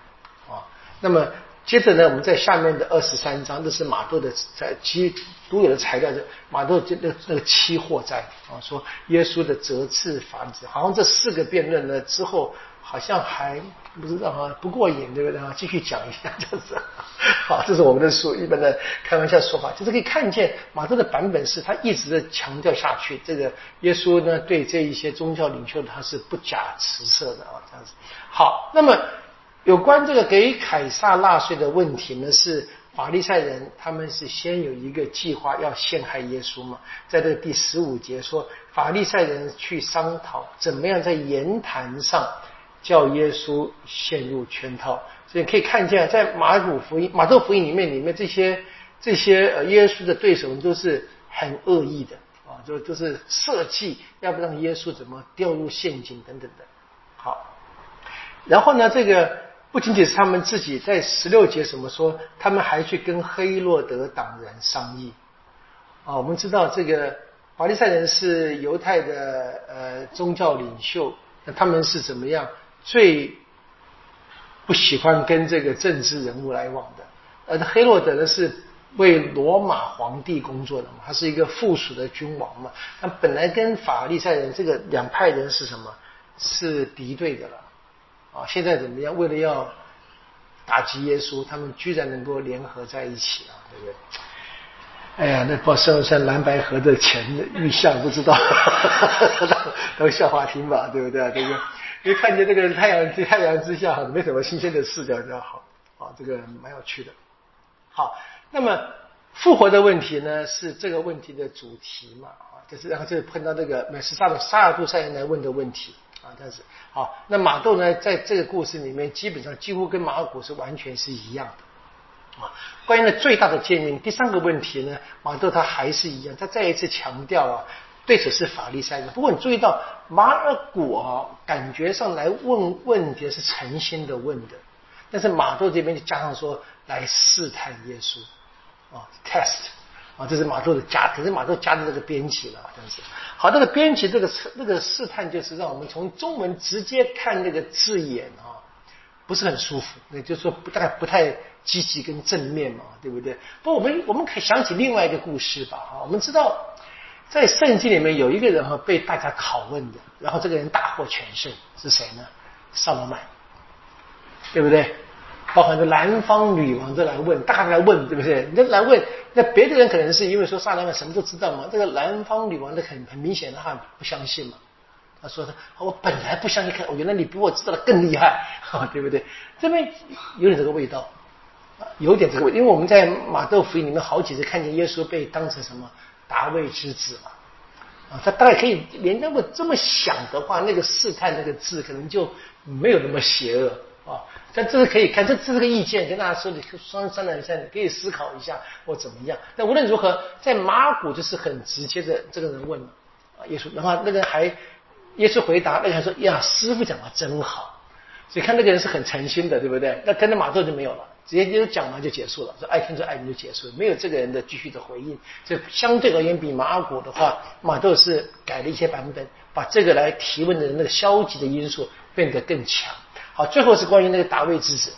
A: 啊。那么接着呢，我们在下面的二十三章，这是马杜的在基独有的材料，这马窦这那那个期货在啊，说耶稣的责治法子，好像这四个辩论呢之后。好像还不知道啊，不过瘾，对不对啊？继续讲一下，这样子。好，这是我们的书一般的开玩笑说法，就是可以看见马特的版本是他一直的强调下去。这个耶稣呢，对这一些宗教领袖他是不假辞色的啊，这样子。好，那么有关这个给凯撒纳税的问题呢，是法利赛人他们是先有一个计划要陷害耶稣嘛？在这个第十五节说，法利赛人去商讨怎么样在言谈上。叫耶稣陷入圈套，所以可以看见，在马可福音、马窦福音里面，里面这些这些呃耶稣的对手都是很恶意的啊，就就是设计要不让耶稣怎么掉入陷阱等等的。好，然后呢，这个不仅仅是他们自己在十六节怎么说，他们还去跟黑洛德党人商议啊。我们知道这个法利赛人是犹太的呃宗教领袖，那他们是怎么样？最不喜欢跟这个政治人物来往的，而黑洛德呢是为罗马皇帝工作的嘛，他是一个附属的君王嘛，那本来跟法利赛人这个两派人是什么？是敌对的了啊！现在怎么样？为了要打击耶稣，他们居然能够联合在一起啊，对不对？哎呀，那报上山蓝白河的钱的预像不知道，当笑话听吧，对不对？这个。因为看见这个太阳在 太阳之下，没什么新鲜的事，比较好啊，这个蛮有趣的。好，那么复活的问题呢，是这个问题的主题嘛？啊，就是然后就碰到这个美斯萨的沙尔杜塞人来问的问题啊，但是好，那马窦呢，在这个故事里面，基本上几乎跟马尔谷是完全是一样的啊。关于呢最大的见面，第三个问题呢，马窦他还是一样，他再一次强调啊。对此是法利赛人，不过你注意到马尔谷啊，感觉上来问问题是诚心的问的，但是马窦这边就加上说来试探耶稣。啊，test。啊，这是马窦的加，可是马窦加的这个编辑了，好像是好，这个编辑这个那个试探就是让我们从中文直接看那个字眼啊，不是很舒服，那就是说不太不太积极跟正面嘛，对不对？不，我们我们可以想起另外一个故事吧，啊，我们知道。在圣经里面有一个人哈被大家拷问的，然后这个人大获全胜，是谁呢？萨罗曼，对不对？包含着南方女王都来问，大家来问，对不对？那来问，那别的人可能是因为说萨罗曼什么都知道嘛，这个南方女王的很很明显的话不相信嘛。他说他我本来不相信，看原来你比我知道的更厉害，对不对？这边有点这个味道，有点这个味，因为我们在马窦福音里面好几次看见耶稣被当成什么？达卫之子嘛，啊，他大概可以连那么这么想的话，那个试探那个字可能就没有那么邪恶啊。但这是可以看，这这是个意见，跟大家说，你商商量一下，你可以思考一下或怎么样。那无论如何，在马古就是很直接的，这个人问啊，耶稣，然后那个人还耶稣回答，那个还说呀，师傅讲的真好。所以看那个人是很诚心的，对不对？那跟着马窦就没有了，直接就讲完就结束了，说爱听就爱听就结束了，没有这个人的继续的回应。这相对而言，比马尔谷的话，马窦是改了一些版本，把这个来提问的人那个消极的因素变得更强。好，最后是关于那个大卫之子。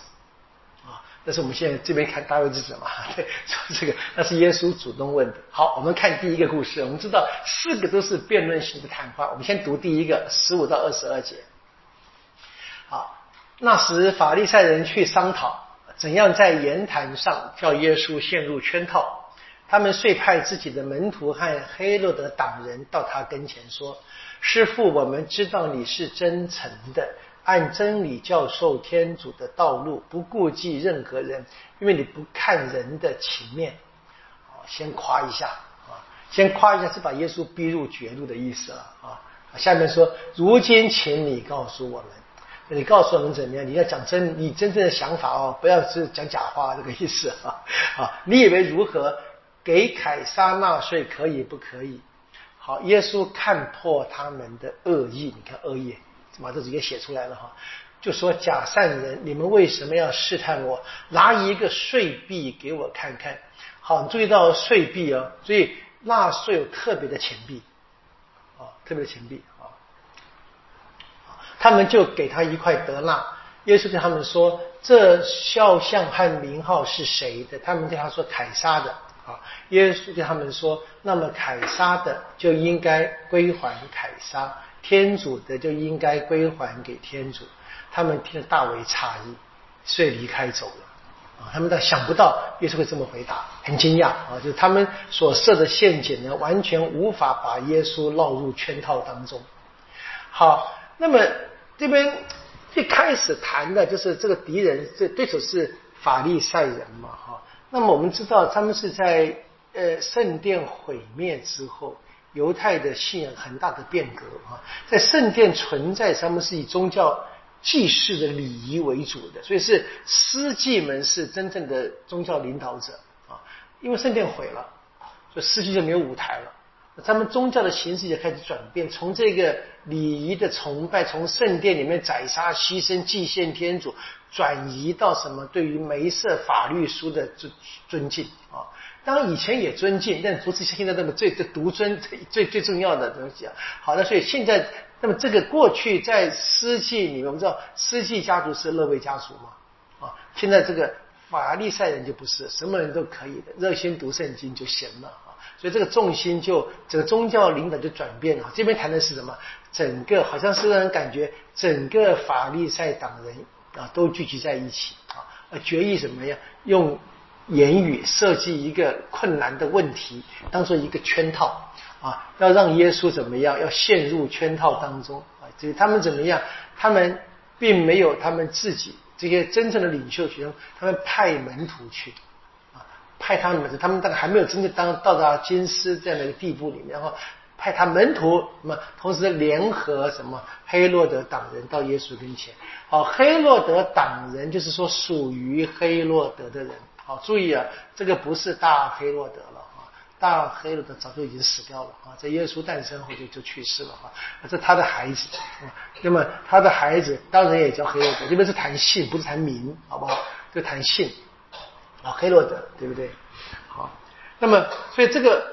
A: 那是我们现在这边看大卫之子嘛？对，说这个那是耶稣主动问的。好，我们看第一个故事。我们知道四个都是辩论型的谈话。我们先读第一个，十五到二十二节。好，那时法利赛人去商讨怎样在言谈上叫耶稣陷入圈套。他们遂派自己的门徒和黑洛德党人到他跟前说：“师傅，我们知道你是真诚的。”按真理教授天主的道路，不顾忌任何人，因为你不看人的情面。先夸一下啊，先夸一下是把耶稣逼入绝路的意思了啊。下面说，如今请你告诉我们，你告诉我们怎么样？你要讲真，你真正的想法哦，不要是讲假话这个意思啊 啊！你以为如何给凯撒纳税可以不可以？好，耶稣看破他们的恶意，你看恶意。马都直接写出来了哈，就说假善人，你们为什么要试探我？拿一个税币给我看看。好，注意到税币哦，所以纳税有特别的钱币，啊，特别的钱币。他们就给他一块德纳。耶稣对他们说：“这肖像和名号是谁的？”他们对他说：“凯撒的。”啊，耶稣对他们说：“那么凯撒的就应该归还凯撒。”天主的就应该归还给天主，他们听了大为诧异，遂离开走了。啊，他们倒想不到耶稣会这么回答，很惊讶啊！就是他们所设的陷阱呢，完全无法把耶稣绕入圈套当中。好，那么这边一开始谈的就是这个敌人，这对手是法利赛人嘛？哈，那么我们知道他们是在呃圣殿毁灭之后。犹太的信仰很大的变革啊，在圣殿存在，他们是以宗教祭祀的礼仪为主的，所以是司祭们是真正的宗教领导者啊。因为圣殿毁了，所以司祭就没有舞台了，他们宗教的形式也开始转变，从这个礼仪的崇拜，从圣殿里面宰杀牺牲祭献天主，转移到什么对于梅瑟法律书的尊尊敬啊。当然以前也尊敬，但不是现在那么最最独尊最最最重要的东西啊。好的，所以现在那么这个过去在诗记里面，我们知道诗记家族是乐卫家族嘛啊。现在这个法利赛人就不是，什么人都可以的，热心读圣经就行了啊。所以这个重心就这个宗教领导就转变了。这边谈的是什么？整个好像是让人感觉整个法利赛党人啊都聚集在一起啊，决议怎么样？用。言语设计一个困难的问题，当做一个圈套啊，要让耶稣怎么样？要陷入圈套当中啊！这个他们怎么样？他们并没有他们自己这些真正的领袖学生，他们派门徒去，派他们，他们大概还没有真正当到达金师这样的一个地步里面，然后派他门徒，那么同时联合什么黑洛德党人到耶稣跟前。好，黑洛德党人就是说属于黑洛德的人。好，注意啊，这个不是大黑洛德了啊，大黑洛德早就已经死掉了啊，在耶稣诞生后就就去世了啊，这他的孩子，那么他的孩子当然也叫黑洛德，这边是谈姓，不是谈名，好不好？就谈姓啊，黑洛德，对不对？好，那么所以这个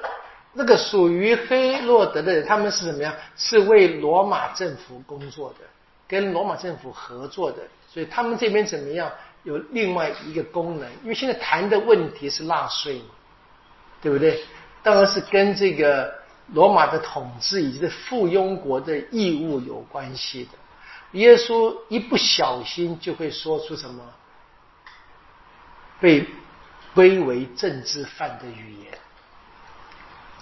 A: 那个属于黑洛德的人，他们是怎么样？是为罗马政府工作的，跟罗马政府合作的，所以他们这边怎么样？有另外一个功能，因为现在谈的问题是纳税嘛，对不对？当然是跟这个罗马的统治以及附庸国的义务有关系的。耶稣一不小心就会说出什么被归为政治犯的语言，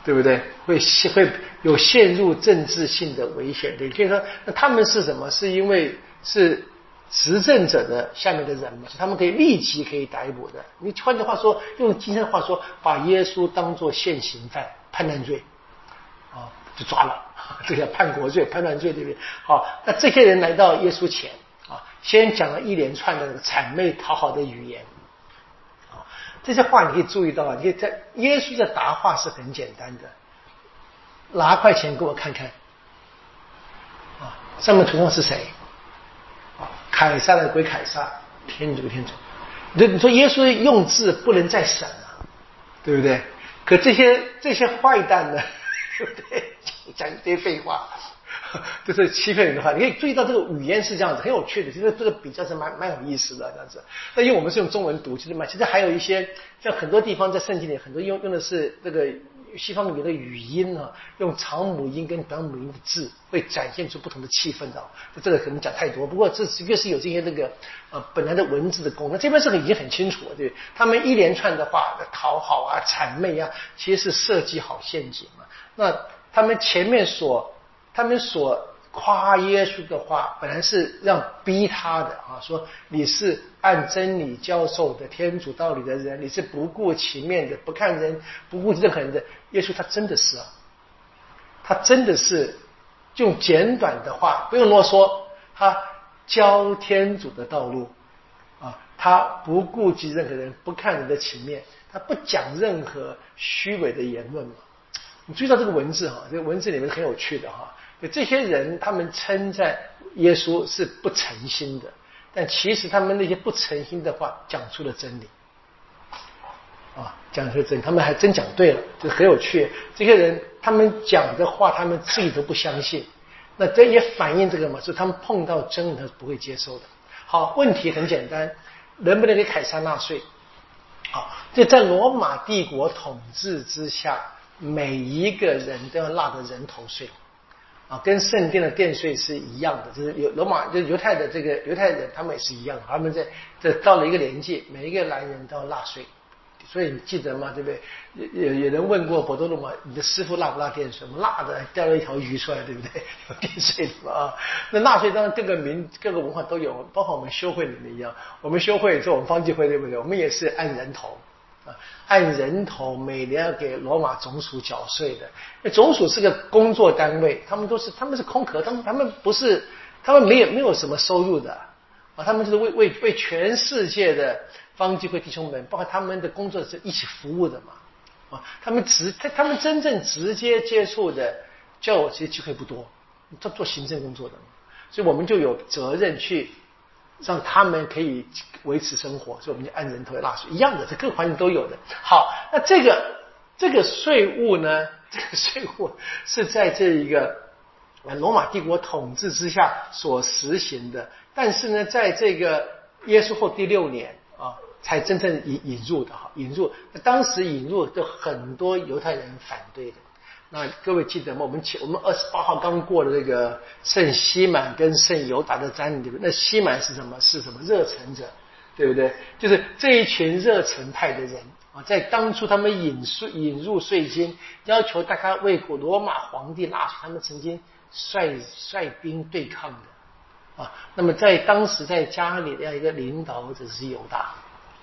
A: 对不对？会会有陷入政治性的危险的。所以说，那他们是什么？是因为是。执政者的下面的人嘛，他们可以立即可以逮捕的。你换句话说，用今天的话说，把耶稣当做现行犯，叛乱罪，啊，就抓了，这叫叛国罪、叛乱罪，对不对？好，那这些人来到耶稣前，啊，先讲了一连串的谄媚讨好的语言，这些话你可以注意到啊，你在耶稣的答话是很简单的，拿块钱给我看看，啊，上面图上是谁？凯撒的归凯撒，天主归天主。你你说耶稣用字不能再省了，对不对？可这些这些坏蛋呢，对不对？讲一堆废话，这是欺骗人的话。你可以注意到这个语言是这样子，很有趣的。其实这个比较是蛮蛮有意思的这样子。那因为我们是用中文读，其实蛮，其实还有一些像很多地方在圣经里，很多用用的是这个。西方里面的语音呢，用长母音跟短母音的字，会展现出不同的气氛的。这个可能讲太多，不过这越是有这些那个呃本来的文字的功能，这边是已经很清楚了。对，他们一连串的话的讨好啊、谄媚啊，其实是设计好陷阱嘛。那他们前面所他们所。夸耶稣的话，本来是让逼他的啊，说你是按真理教授的天主道理的人，你是不顾情面的，不看人，不顾任何人的。耶稣他真的是啊，他真的是用简短的话，不用啰嗦，他教天主的道路啊，他不顾及任何人，不看人的情面，他不讲任何虚伪的言论嘛。你注意到这个文字哈，这个文字里面很有趣的哈。这些人，他们称赞耶稣是不诚心的，但其实他们那些不诚心的话，讲出了真理，啊，讲出了真理，他们还真讲对了，这很有趣。这些人，他们讲的话，他们自己都不相信，那这也反映这个嘛，是他们碰到真理，他是不会接受的。好，问题很简单，能不能给凯撒纳税？好，这在罗马帝国统治之下，每一个人都要纳个人头税。啊，跟圣殿的殿税是一样的，就是犹罗马就犹太的这个犹太人，他们也是一样，他们在这到了一个年纪，每一个男人都要纳税，所以你记得吗？对不对？有有人问过博多禄吗？你的师傅纳不纳殿税？我们纳的，钓了一条鱼出来，对不对？有 殿税啊。那纳税当然各个民各个文化都有，包括我们修会里面一样，我们修会做我们方济会对不对？我们也是按人头。按人头每年要给罗马总署缴税的，那总署是个工作单位，他们都是他们是空壳，他们他们不是，他们没有没有什么收入的。啊，他们就是为为为全世界的方济会弟兄们，包括他们的工作是一起服务的嘛。啊，他们直他他们真正直接接触的教我其实机会不多，做做行政工作的，所以我们就有责任去。让他们可以维持生活，所以我们就按人头纳税，一样的，这各环境都有的。好，那这个这个税务呢？这个税务是在这一个罗马帝国统治之下所实行的，但是呢，在这个耶稣后第六年啊，才真正引引入的哈，引入。当时引入的很多犹太人反对的。那各位记得吗？我们前我们二十八号刚过的那个圣西满跟圣犹达的瞻礼，对不对？那西满是什么？是什么热忱者，对不对？就是这一群热忱派的人啊，在当初他们引税引入税金，要求大家为古罗马皇帝纳税，他们曾经率率兵对抗的啊。那么在当时在家里的一个领导者是犹大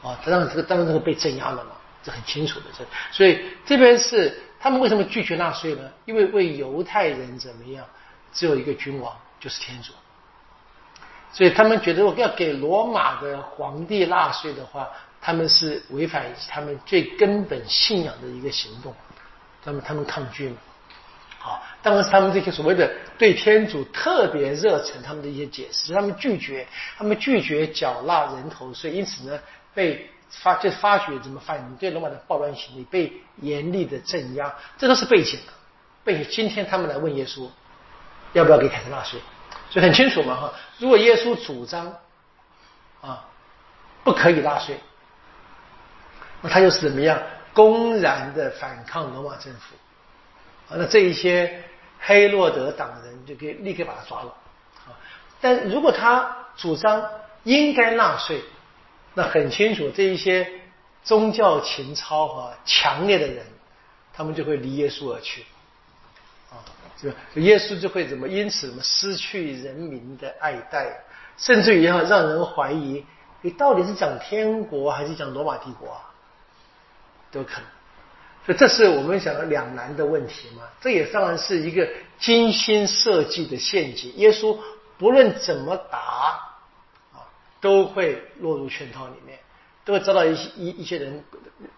A: 啊，当然这个当然这个被镇压了嘛，这很清楚的这，所以这边是。他们为什么拒绝纳税呢？因为为犹太人怎么样，只有一个君王，就是天主。所以他们觉得，我要给罗马的皇帝纳税的话，他们是违反他们最根本信仰的一个行动。他们他们抗拒嘛。好，当然是他们这些所谓的对天主特别热忱，他们的一些解释，他们拒绝，他们拒绝缴纳人头税，因此呢，被。发就发觉怎么反对罗马的暴乱行为，被严厉的镇压，这都是背景。背景今天他们来问耶稣，要不要给凯撒纳税？所以很清楚嘛哈。如果耶稣主张啊不可以纳税，那他又是怎么样公然的反抗罗马政府？啊，那这一些黑洛德党人就可以立刻把他抓了。啊，但如果他主张应该纳税。那很清楚，这一些宗教情操啊强烈的人，他们就会离耶稣而去，啊，这个耶稣就会怎么因此什么失去人民的爱戴，甚至于要让人怀疑你到底是讲天国还是讲罗马帝国啊，都可能。所以这是我们讲的两难的问题嘛，这也当然是一个精心设计的陷阱。耶稣不论怎么打。都会落入圈套里面，都会遭到一些一一些人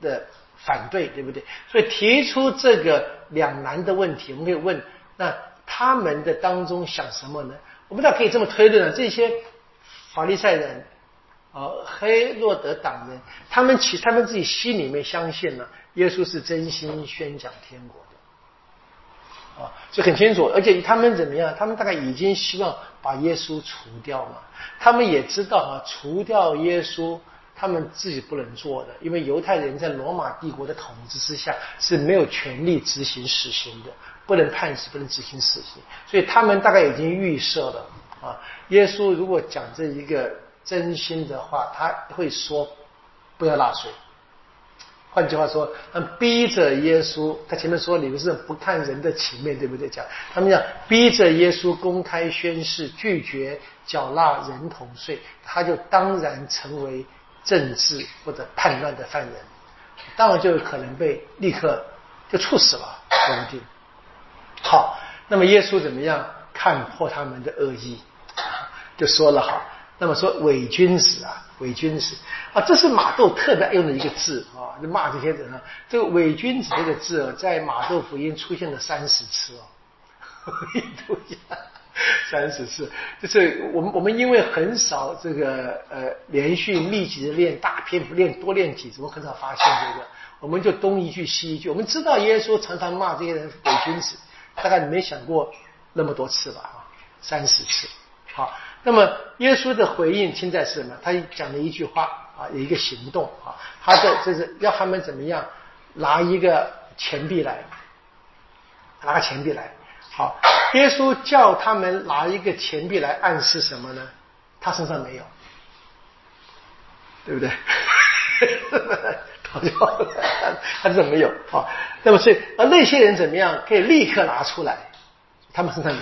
A: 的反对，对不对？所以提出这个两难的问题，我们可以问：那他们的当中想什么呢？我们倒可以这么推论啊，这些法利赛人啊，黑洛德党人，他们其他们自己心里面相信了耶稣是真心宣讲天国啊，就很清楚，而且他们怎么样？他们大概已经希望把耶稣除掉嘛。他们也知道啊，除掉耶稣，他们自己不能做的，因为犹太人在罗马帝国的统治之下是没有权利执行死刑的，不能判死，不能执行死刑，所以他们大概已经预设了啊，耶稣如果讲这一个。真心的话，他会说不要纳税。换句话说，他逼着耶稣。他前面说你们是不看人的情面，对不对？讲他们讲逼着耶稣公开宣誓拒绝缴纳人头税，他就当然成为政治或者叛乱的犯人，当然就有可能被立刻就处死了，说不定。好，那么耶稣怎么样看破他们的恶意，就说了好。那么说伪君子啊，伪君子啊，这是马窦特别爱用的一个字啊，就骂这些人啊。这个伪君子这个字啊，在马窦福音出现了三十次哦，三十次。就是我们我们因为很少这个呃连续密集的练大篇幅练多练几次，我很少发现这个，我们就东一句西一句。我们知道耶稣常常骂这些人伪君子，大概你没想过那么多次吧啊，三十次。好。那么耶稣的回应现在是什么？他讲了一句话啊，有一个行动啊，他的就是要他们怎么样拿一个钱币来，拿个钱币来。好，耶稣叫他们拿一个钱币来，暗示什么呢？他身上没有，对不对？搞笑，他身上没有。好，那么所以而那些人怎么样可以立刻拿出来？他们身上有。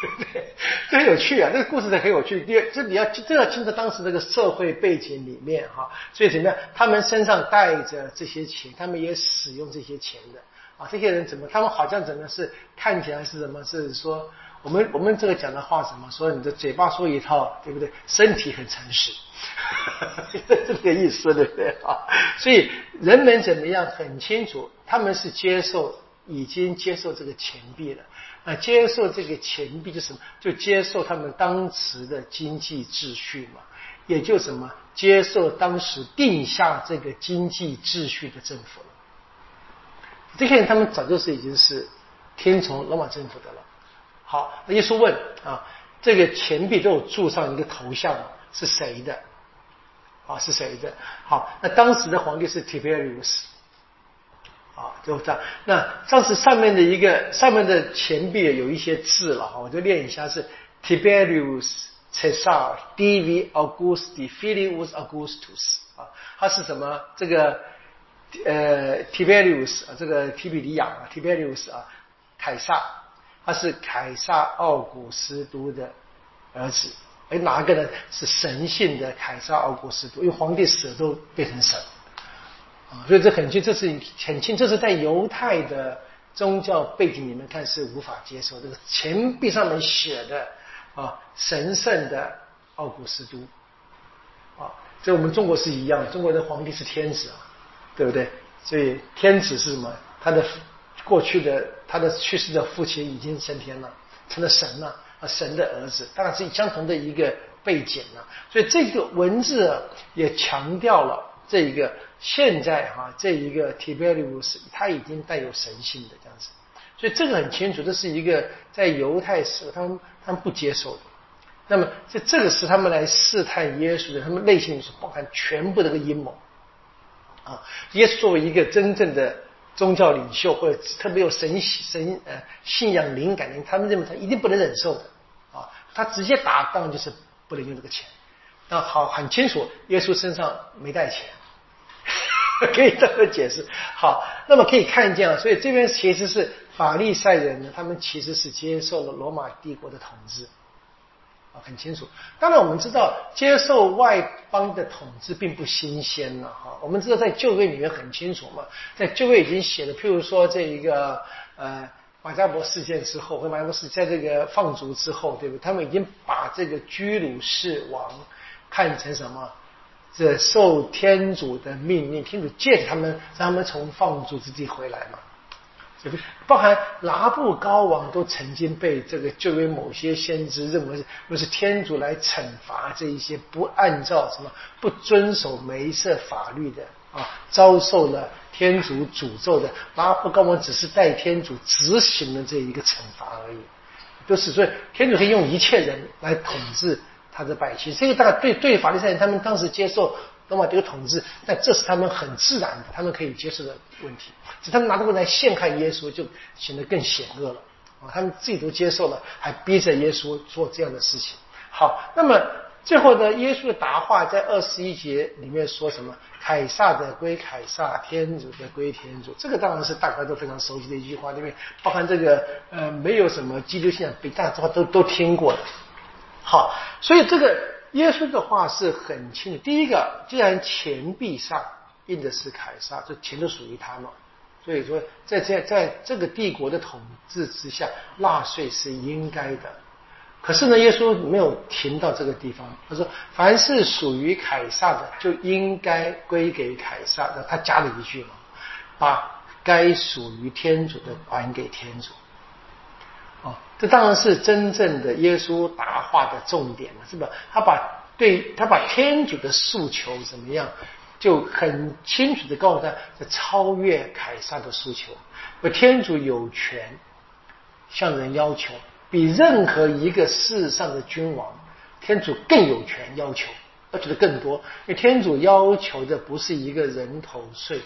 A: 对，这很有趣啊！这个故事很有趣。第二，这你要这要进到当时这个社会背景里面哈，所以怎么样？他们身上带着这些钱，他们也使用这些钱的啊。这些人怎么？他们好像怎么是看起来是什么？是说我们我们这个讲的话什么？说你的嘴巴说一套，对不对？身体很诚实哈哈哈，这个意思对不对啊？所以人们怎么样？很清楚，他们是接受，已经接受这个钱币了。那接受这个钱币就什么？就接受他们当时的经济秩序嘛，也就什么接受当时定下这个经济秩序的政府了。这些人他们早就是已经是听从罗马政府的了。好，那耶稣问啊，这个钱币都有铸上一个头像，是谁的？啊，是谁的？好，那当时的皇帝是 Tiberius。啊，就这样。那上次上面的一个上面的钱币有一些字了哈，我就念一下是 Tiberius Caesar Div Augusti Filius Augustus 啊，它是什么？这个呃 Tiberius 啊，这个提比利亚啊 Tiberius 啊，凯撒，他是凯撒奥古斯都的儿子。哎，哪个呢？是神性的凯撒奥古斯都，因为皇帝死了都变成神。啊，所以这很清，这是很清，这是在犹太的宗教背景里面看是无法接受。这个钱币上面写的啊，神圣的奥古斯都啊，在我们中国是一样，中国的皇帝是天子啊，对不对？所以天子是什么？他的过去的他的去世的父亲已经升天了，成了神了啊，神的儿子，当然是相同的一个背景了。所以这个文字也强调了。这一个现在哈，这一个 Tiberius 他已经带有神性的这样子，所以这个很清楚，这是一个在犹太史他们他们不接受的。那么这这个是他们来试探耶稣的，他们内心是包含全部这个阴谋啊。耶稣作为一个真正的宗教领袖或者特别有神神呃信仰灵感的，他们认为他一定不能忍受的啊。他直接打当然就是不能用这个钱。那好，很清楚，耶稣身上没带钱。可以这么解释，好，那么可以看见啊，所以这边其实是法利赛人呢，他们其实是接受了罗马帝国的统治，啊，很清楚。当然我们知道，接受外邦的统治并不新鲜了，哈，我们知道在旧约里面很清楚嘛，在旧约已经写了，譬如说这一个呃马加伯事件之后，或马加伯事在这个放逐之后，对不对？他们已经把这个居鲁士王看成什么？这受天主的命令，天主借他们，让他们从放逐之地回来嘛。这个包含拿布高王都曾经被这个就为某些先知认为是，为是天主来惩罚这一些不按照什么不遵守梅瑟法律的啊，遭受了天主诅咒的拿布高王只是代天主执行了这一个惩罚而已，就是所以天主可以用一切人来统治他的百姓，这个大概对对法利赛人他们当时接受。罗马帝国统治，但这是他们很自然的，他们可以接受的问题。只他们拿这个来陷害耶稣，就显得更险恶了啊！他们自己都接受了，还逼着耶稣做这样的事情。好，那么最后呢，耶稣的答话在二十一节里面说什么？凯撒的归凯撒，天主的归天主。这个当然是大家都非常熟悉的一句话，里面包含这个呃，没有什么基督信仰，比大家都都听过的。好，所以这个。耶稣的话是很清楚。第一个，既然钱币上印的是凯撒，这钱都属于他嘛，所以说在在在这个帝国的统治之下，纳税是应该的。可是呢，耶稣没有停到这个地方，他说：“凡是属于凯撒的，就应该归给凯撒。”那他加了一句嘛，把该属于天主的还给天主。这当然是真正的耶稣答话的重点了，是吧？他把对他把天主的诉求怎么样，就很清楚的告诉他，这超越凯撒的诉求。天主有权向人要求，比任何一个世上的君王，天主更有权要求，要求的更多。因为天主要求的不是一个人头税，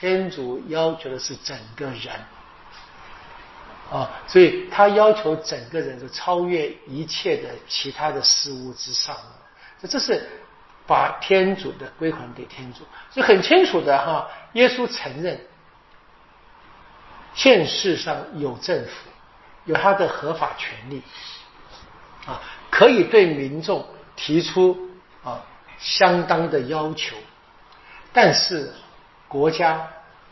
A: 天主要求的是整个人。啊，所以他要求整个人是超越一切的其他的事物之上的，这是把天主的归还给天主，所以很清楚的哈。耶稣承认，现世上有政府，有他的合法权利，啊，可以对民众提出啊相当的要求，但是国家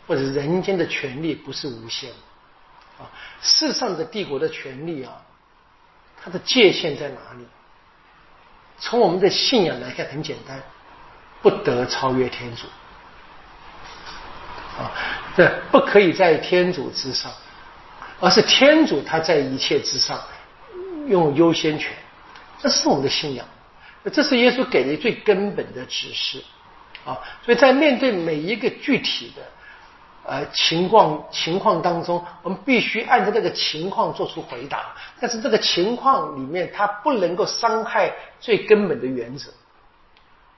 A: 或者人间的权利不是无限。世上的帝国的权利啊，它的界限在哪里？从我们的信仰来看，很简单，不得超越天主啊，这不可以在天主之上，而是天主他在一切之上，用优先权，这是我们的信仰，这是耶稣给的最根本的指示啊，所以在面对每一个具体的。呃，情况情况当中，我们必须按照这个情况做出回答。但是这个情况里面，它不能够伤害最根本的原则。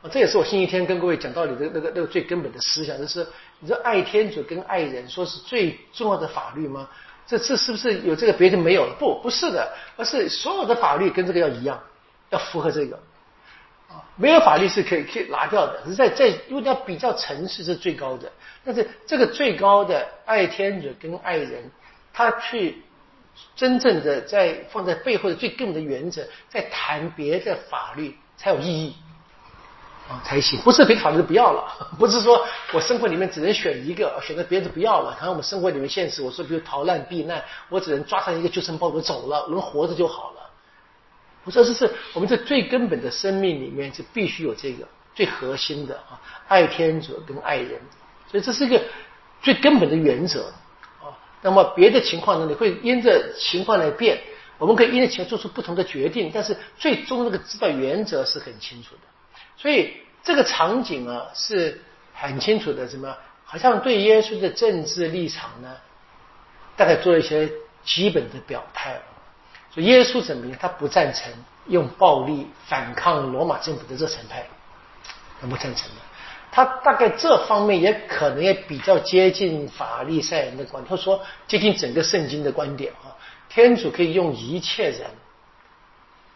A: 啊，这也是我星期天跟各位讲道理的那个那个最根本的思想，就是你说爱天主跟爱人，说是最重要的法律吗？这这是不是有这个别的没有了？不，不是的，而是所有的法律跟这个要一样，要符合这个。没有法律是可以可以拿掉的，是在在因为要比较城市是最高的，但是这个最高的爱天主跟爱人，他去真正的在放在背后的最根本的原则，在谈别的法律才有意义啊才行，不是别的法律都不要了，不是说我生活里面只能选一个，选择别的不要了。看我们生活里面现实，我说比如逃难避难，我只能抓上一个救生包就走了，能活着就好了。不是，这是我们这最根本的生命里面是必须有这个最核心的啊，爱天主跟爱人，所以这是一个最根本的原则啊。那么别的情况呢，你会因着情况来变，我们可以因着情况做出不同的决定，但是最终那个指导原则是很清楚的。所以这个场景啊是很清楚的，什么？好像对耶稣的政治立场呢，大概做一些基本的表态。耶稣怎么样？他不赞成用暴力反抗罗马政府的热忱派，他不赞成的。他大概这方面也可能也比较接近法利赛人的观点，他说接近整个圣经的观点啊。天主可以用一切人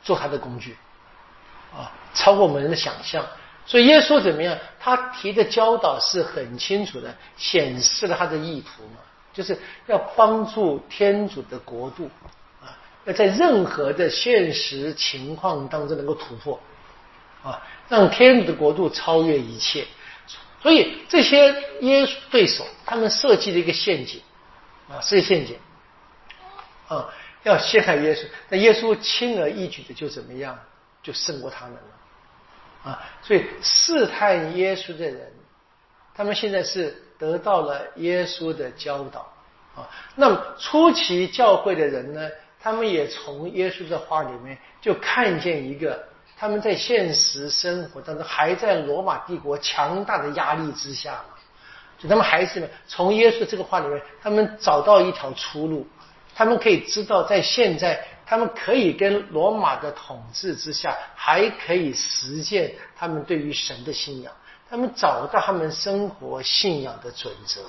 A: 做他的工具啊，超过我们人的想象。所以耶稣怎么样？他提的教导是很清楚的，显示了他的意图嘛，就是要帮助天主的国度。要在任何的现实情况当中能够突破，啊，让天主的国度超越一切。所以这些耶稣对手，他们设计了一个陷阱，啊，设计陷阱，啊，要陷害耶稣。那耶稣轻而易举的就怎么样，就胜过他们了，啊，所以试探耶稣的人，他们现在是得到了耶稣的教导。啊。那么初期教会的人呢，他们也从耶稣的话里面就看见一个，他们在现实生活当中还在罗马帝国强大的压力之下嘛，就他们还是从耶稣这个话里面，他们找到一条出路，他们可以知道在现在。他们可以跟罗马的统治之下，还可以实践他们对于神的信仰。他们找到他们生活信仰的准则，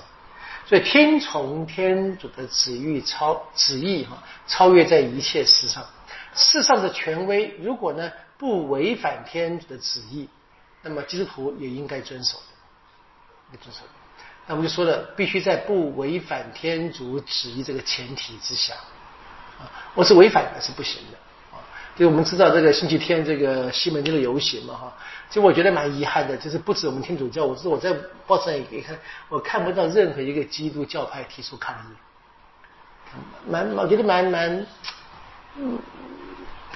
A: 所以听从天主的旨意超旨意哈，超越在一切事上。世上的权威如果呢不违反天主的旨意，那么基督徒也应该遵守的，遵守。那我们就说了，必须在不违反天主旨意这个前提之下。啊我是违反的，是不行的就我们知道这个星期天这个西门町的游行嘛哈，其实我觉得蛮遗憾的，就是不止我们天主教，我是我在报纸上也可以看，我看不到任何一个基督教派提出抗议，蛮我觉得蛮蛮，嗯，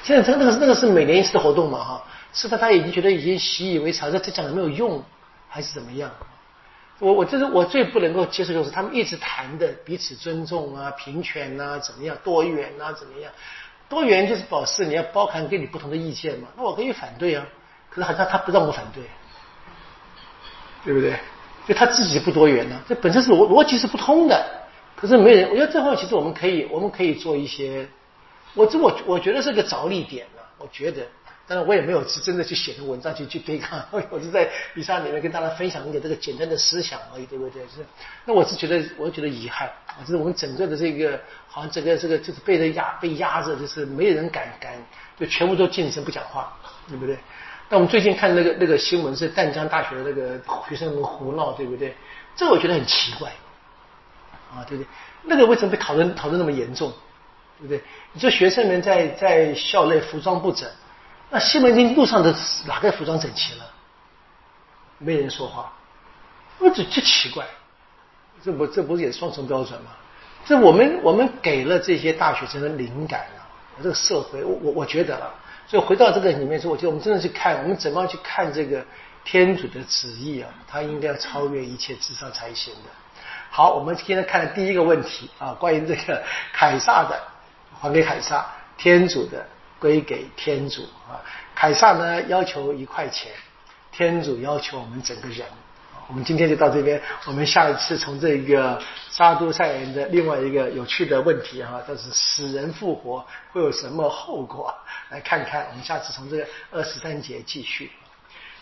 A: 现在这那个那个是每年一次的活动嘛哈，是他他已经觉得已经习以为常，这这讲的没有用，还是怎么样？我我这是我最不能够接受，就是他们一直谈的彼此尊重啊、平权啊、怎么样多元啊、怎么样多元就是表示你要包含跟你不同的意见嘛，那我可以反对啊，可是好像他不让我反对，对不对？就他自己不多元呢，这本身是逻逻辑是不通的，可是没人，我觉得这方面其实我们可以我们可以做一些，我这我我觉得是个着力点了，我觉得。当然，我也没有是真的去写成文章去去对抗，我是在比赛里面跟大家分享一点这个简单的思想而已，对不对？是，那我是觉得，我觉得遗憾啊，就是我们整个的这个，好像整个这个就是被人压被压着，就是没有人敢敢，就全部都静声不讲话，对不对？那我们最近看那个那个新闻是淡江大学的那个学生们胡闹，对不对？这我觉得很奇怪，啊，对不对？那个为什么被讨论讨论那么严重，对不对？你说学生们在在校内服装不整。那西门町路上的哪个服装整齐了？没人说话，我这这奇怪，这不这不是也双重标准吗？这我们我们给了这些大学生的灵感啊，这个社会，我我我觉得啊，所以回到这个里面说，我觉得我们真的去看，我们怎么样去看这个天主的旨意啊？他应该要超越一切智商才行的。好，我们今天看第一个问题啊，关于这个凯撒的，还给凯撒，天主的。归给天主啊！凯撒呢要求一块钱，天主要求我们整个人。我们今天就到这边，我们下一次从这个沙都塞人的另外一个有趣的问题哈，就是死人复活会有什么后果？来看看，我们下次从这个二十三节继续。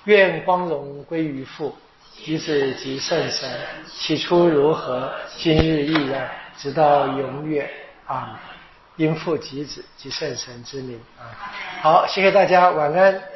A: 愿光荣归于父，及子及圣神，起初如何，今日亦然，直到永远啊！应父及子及圣神之名啊！好，谢谢大家，晚安。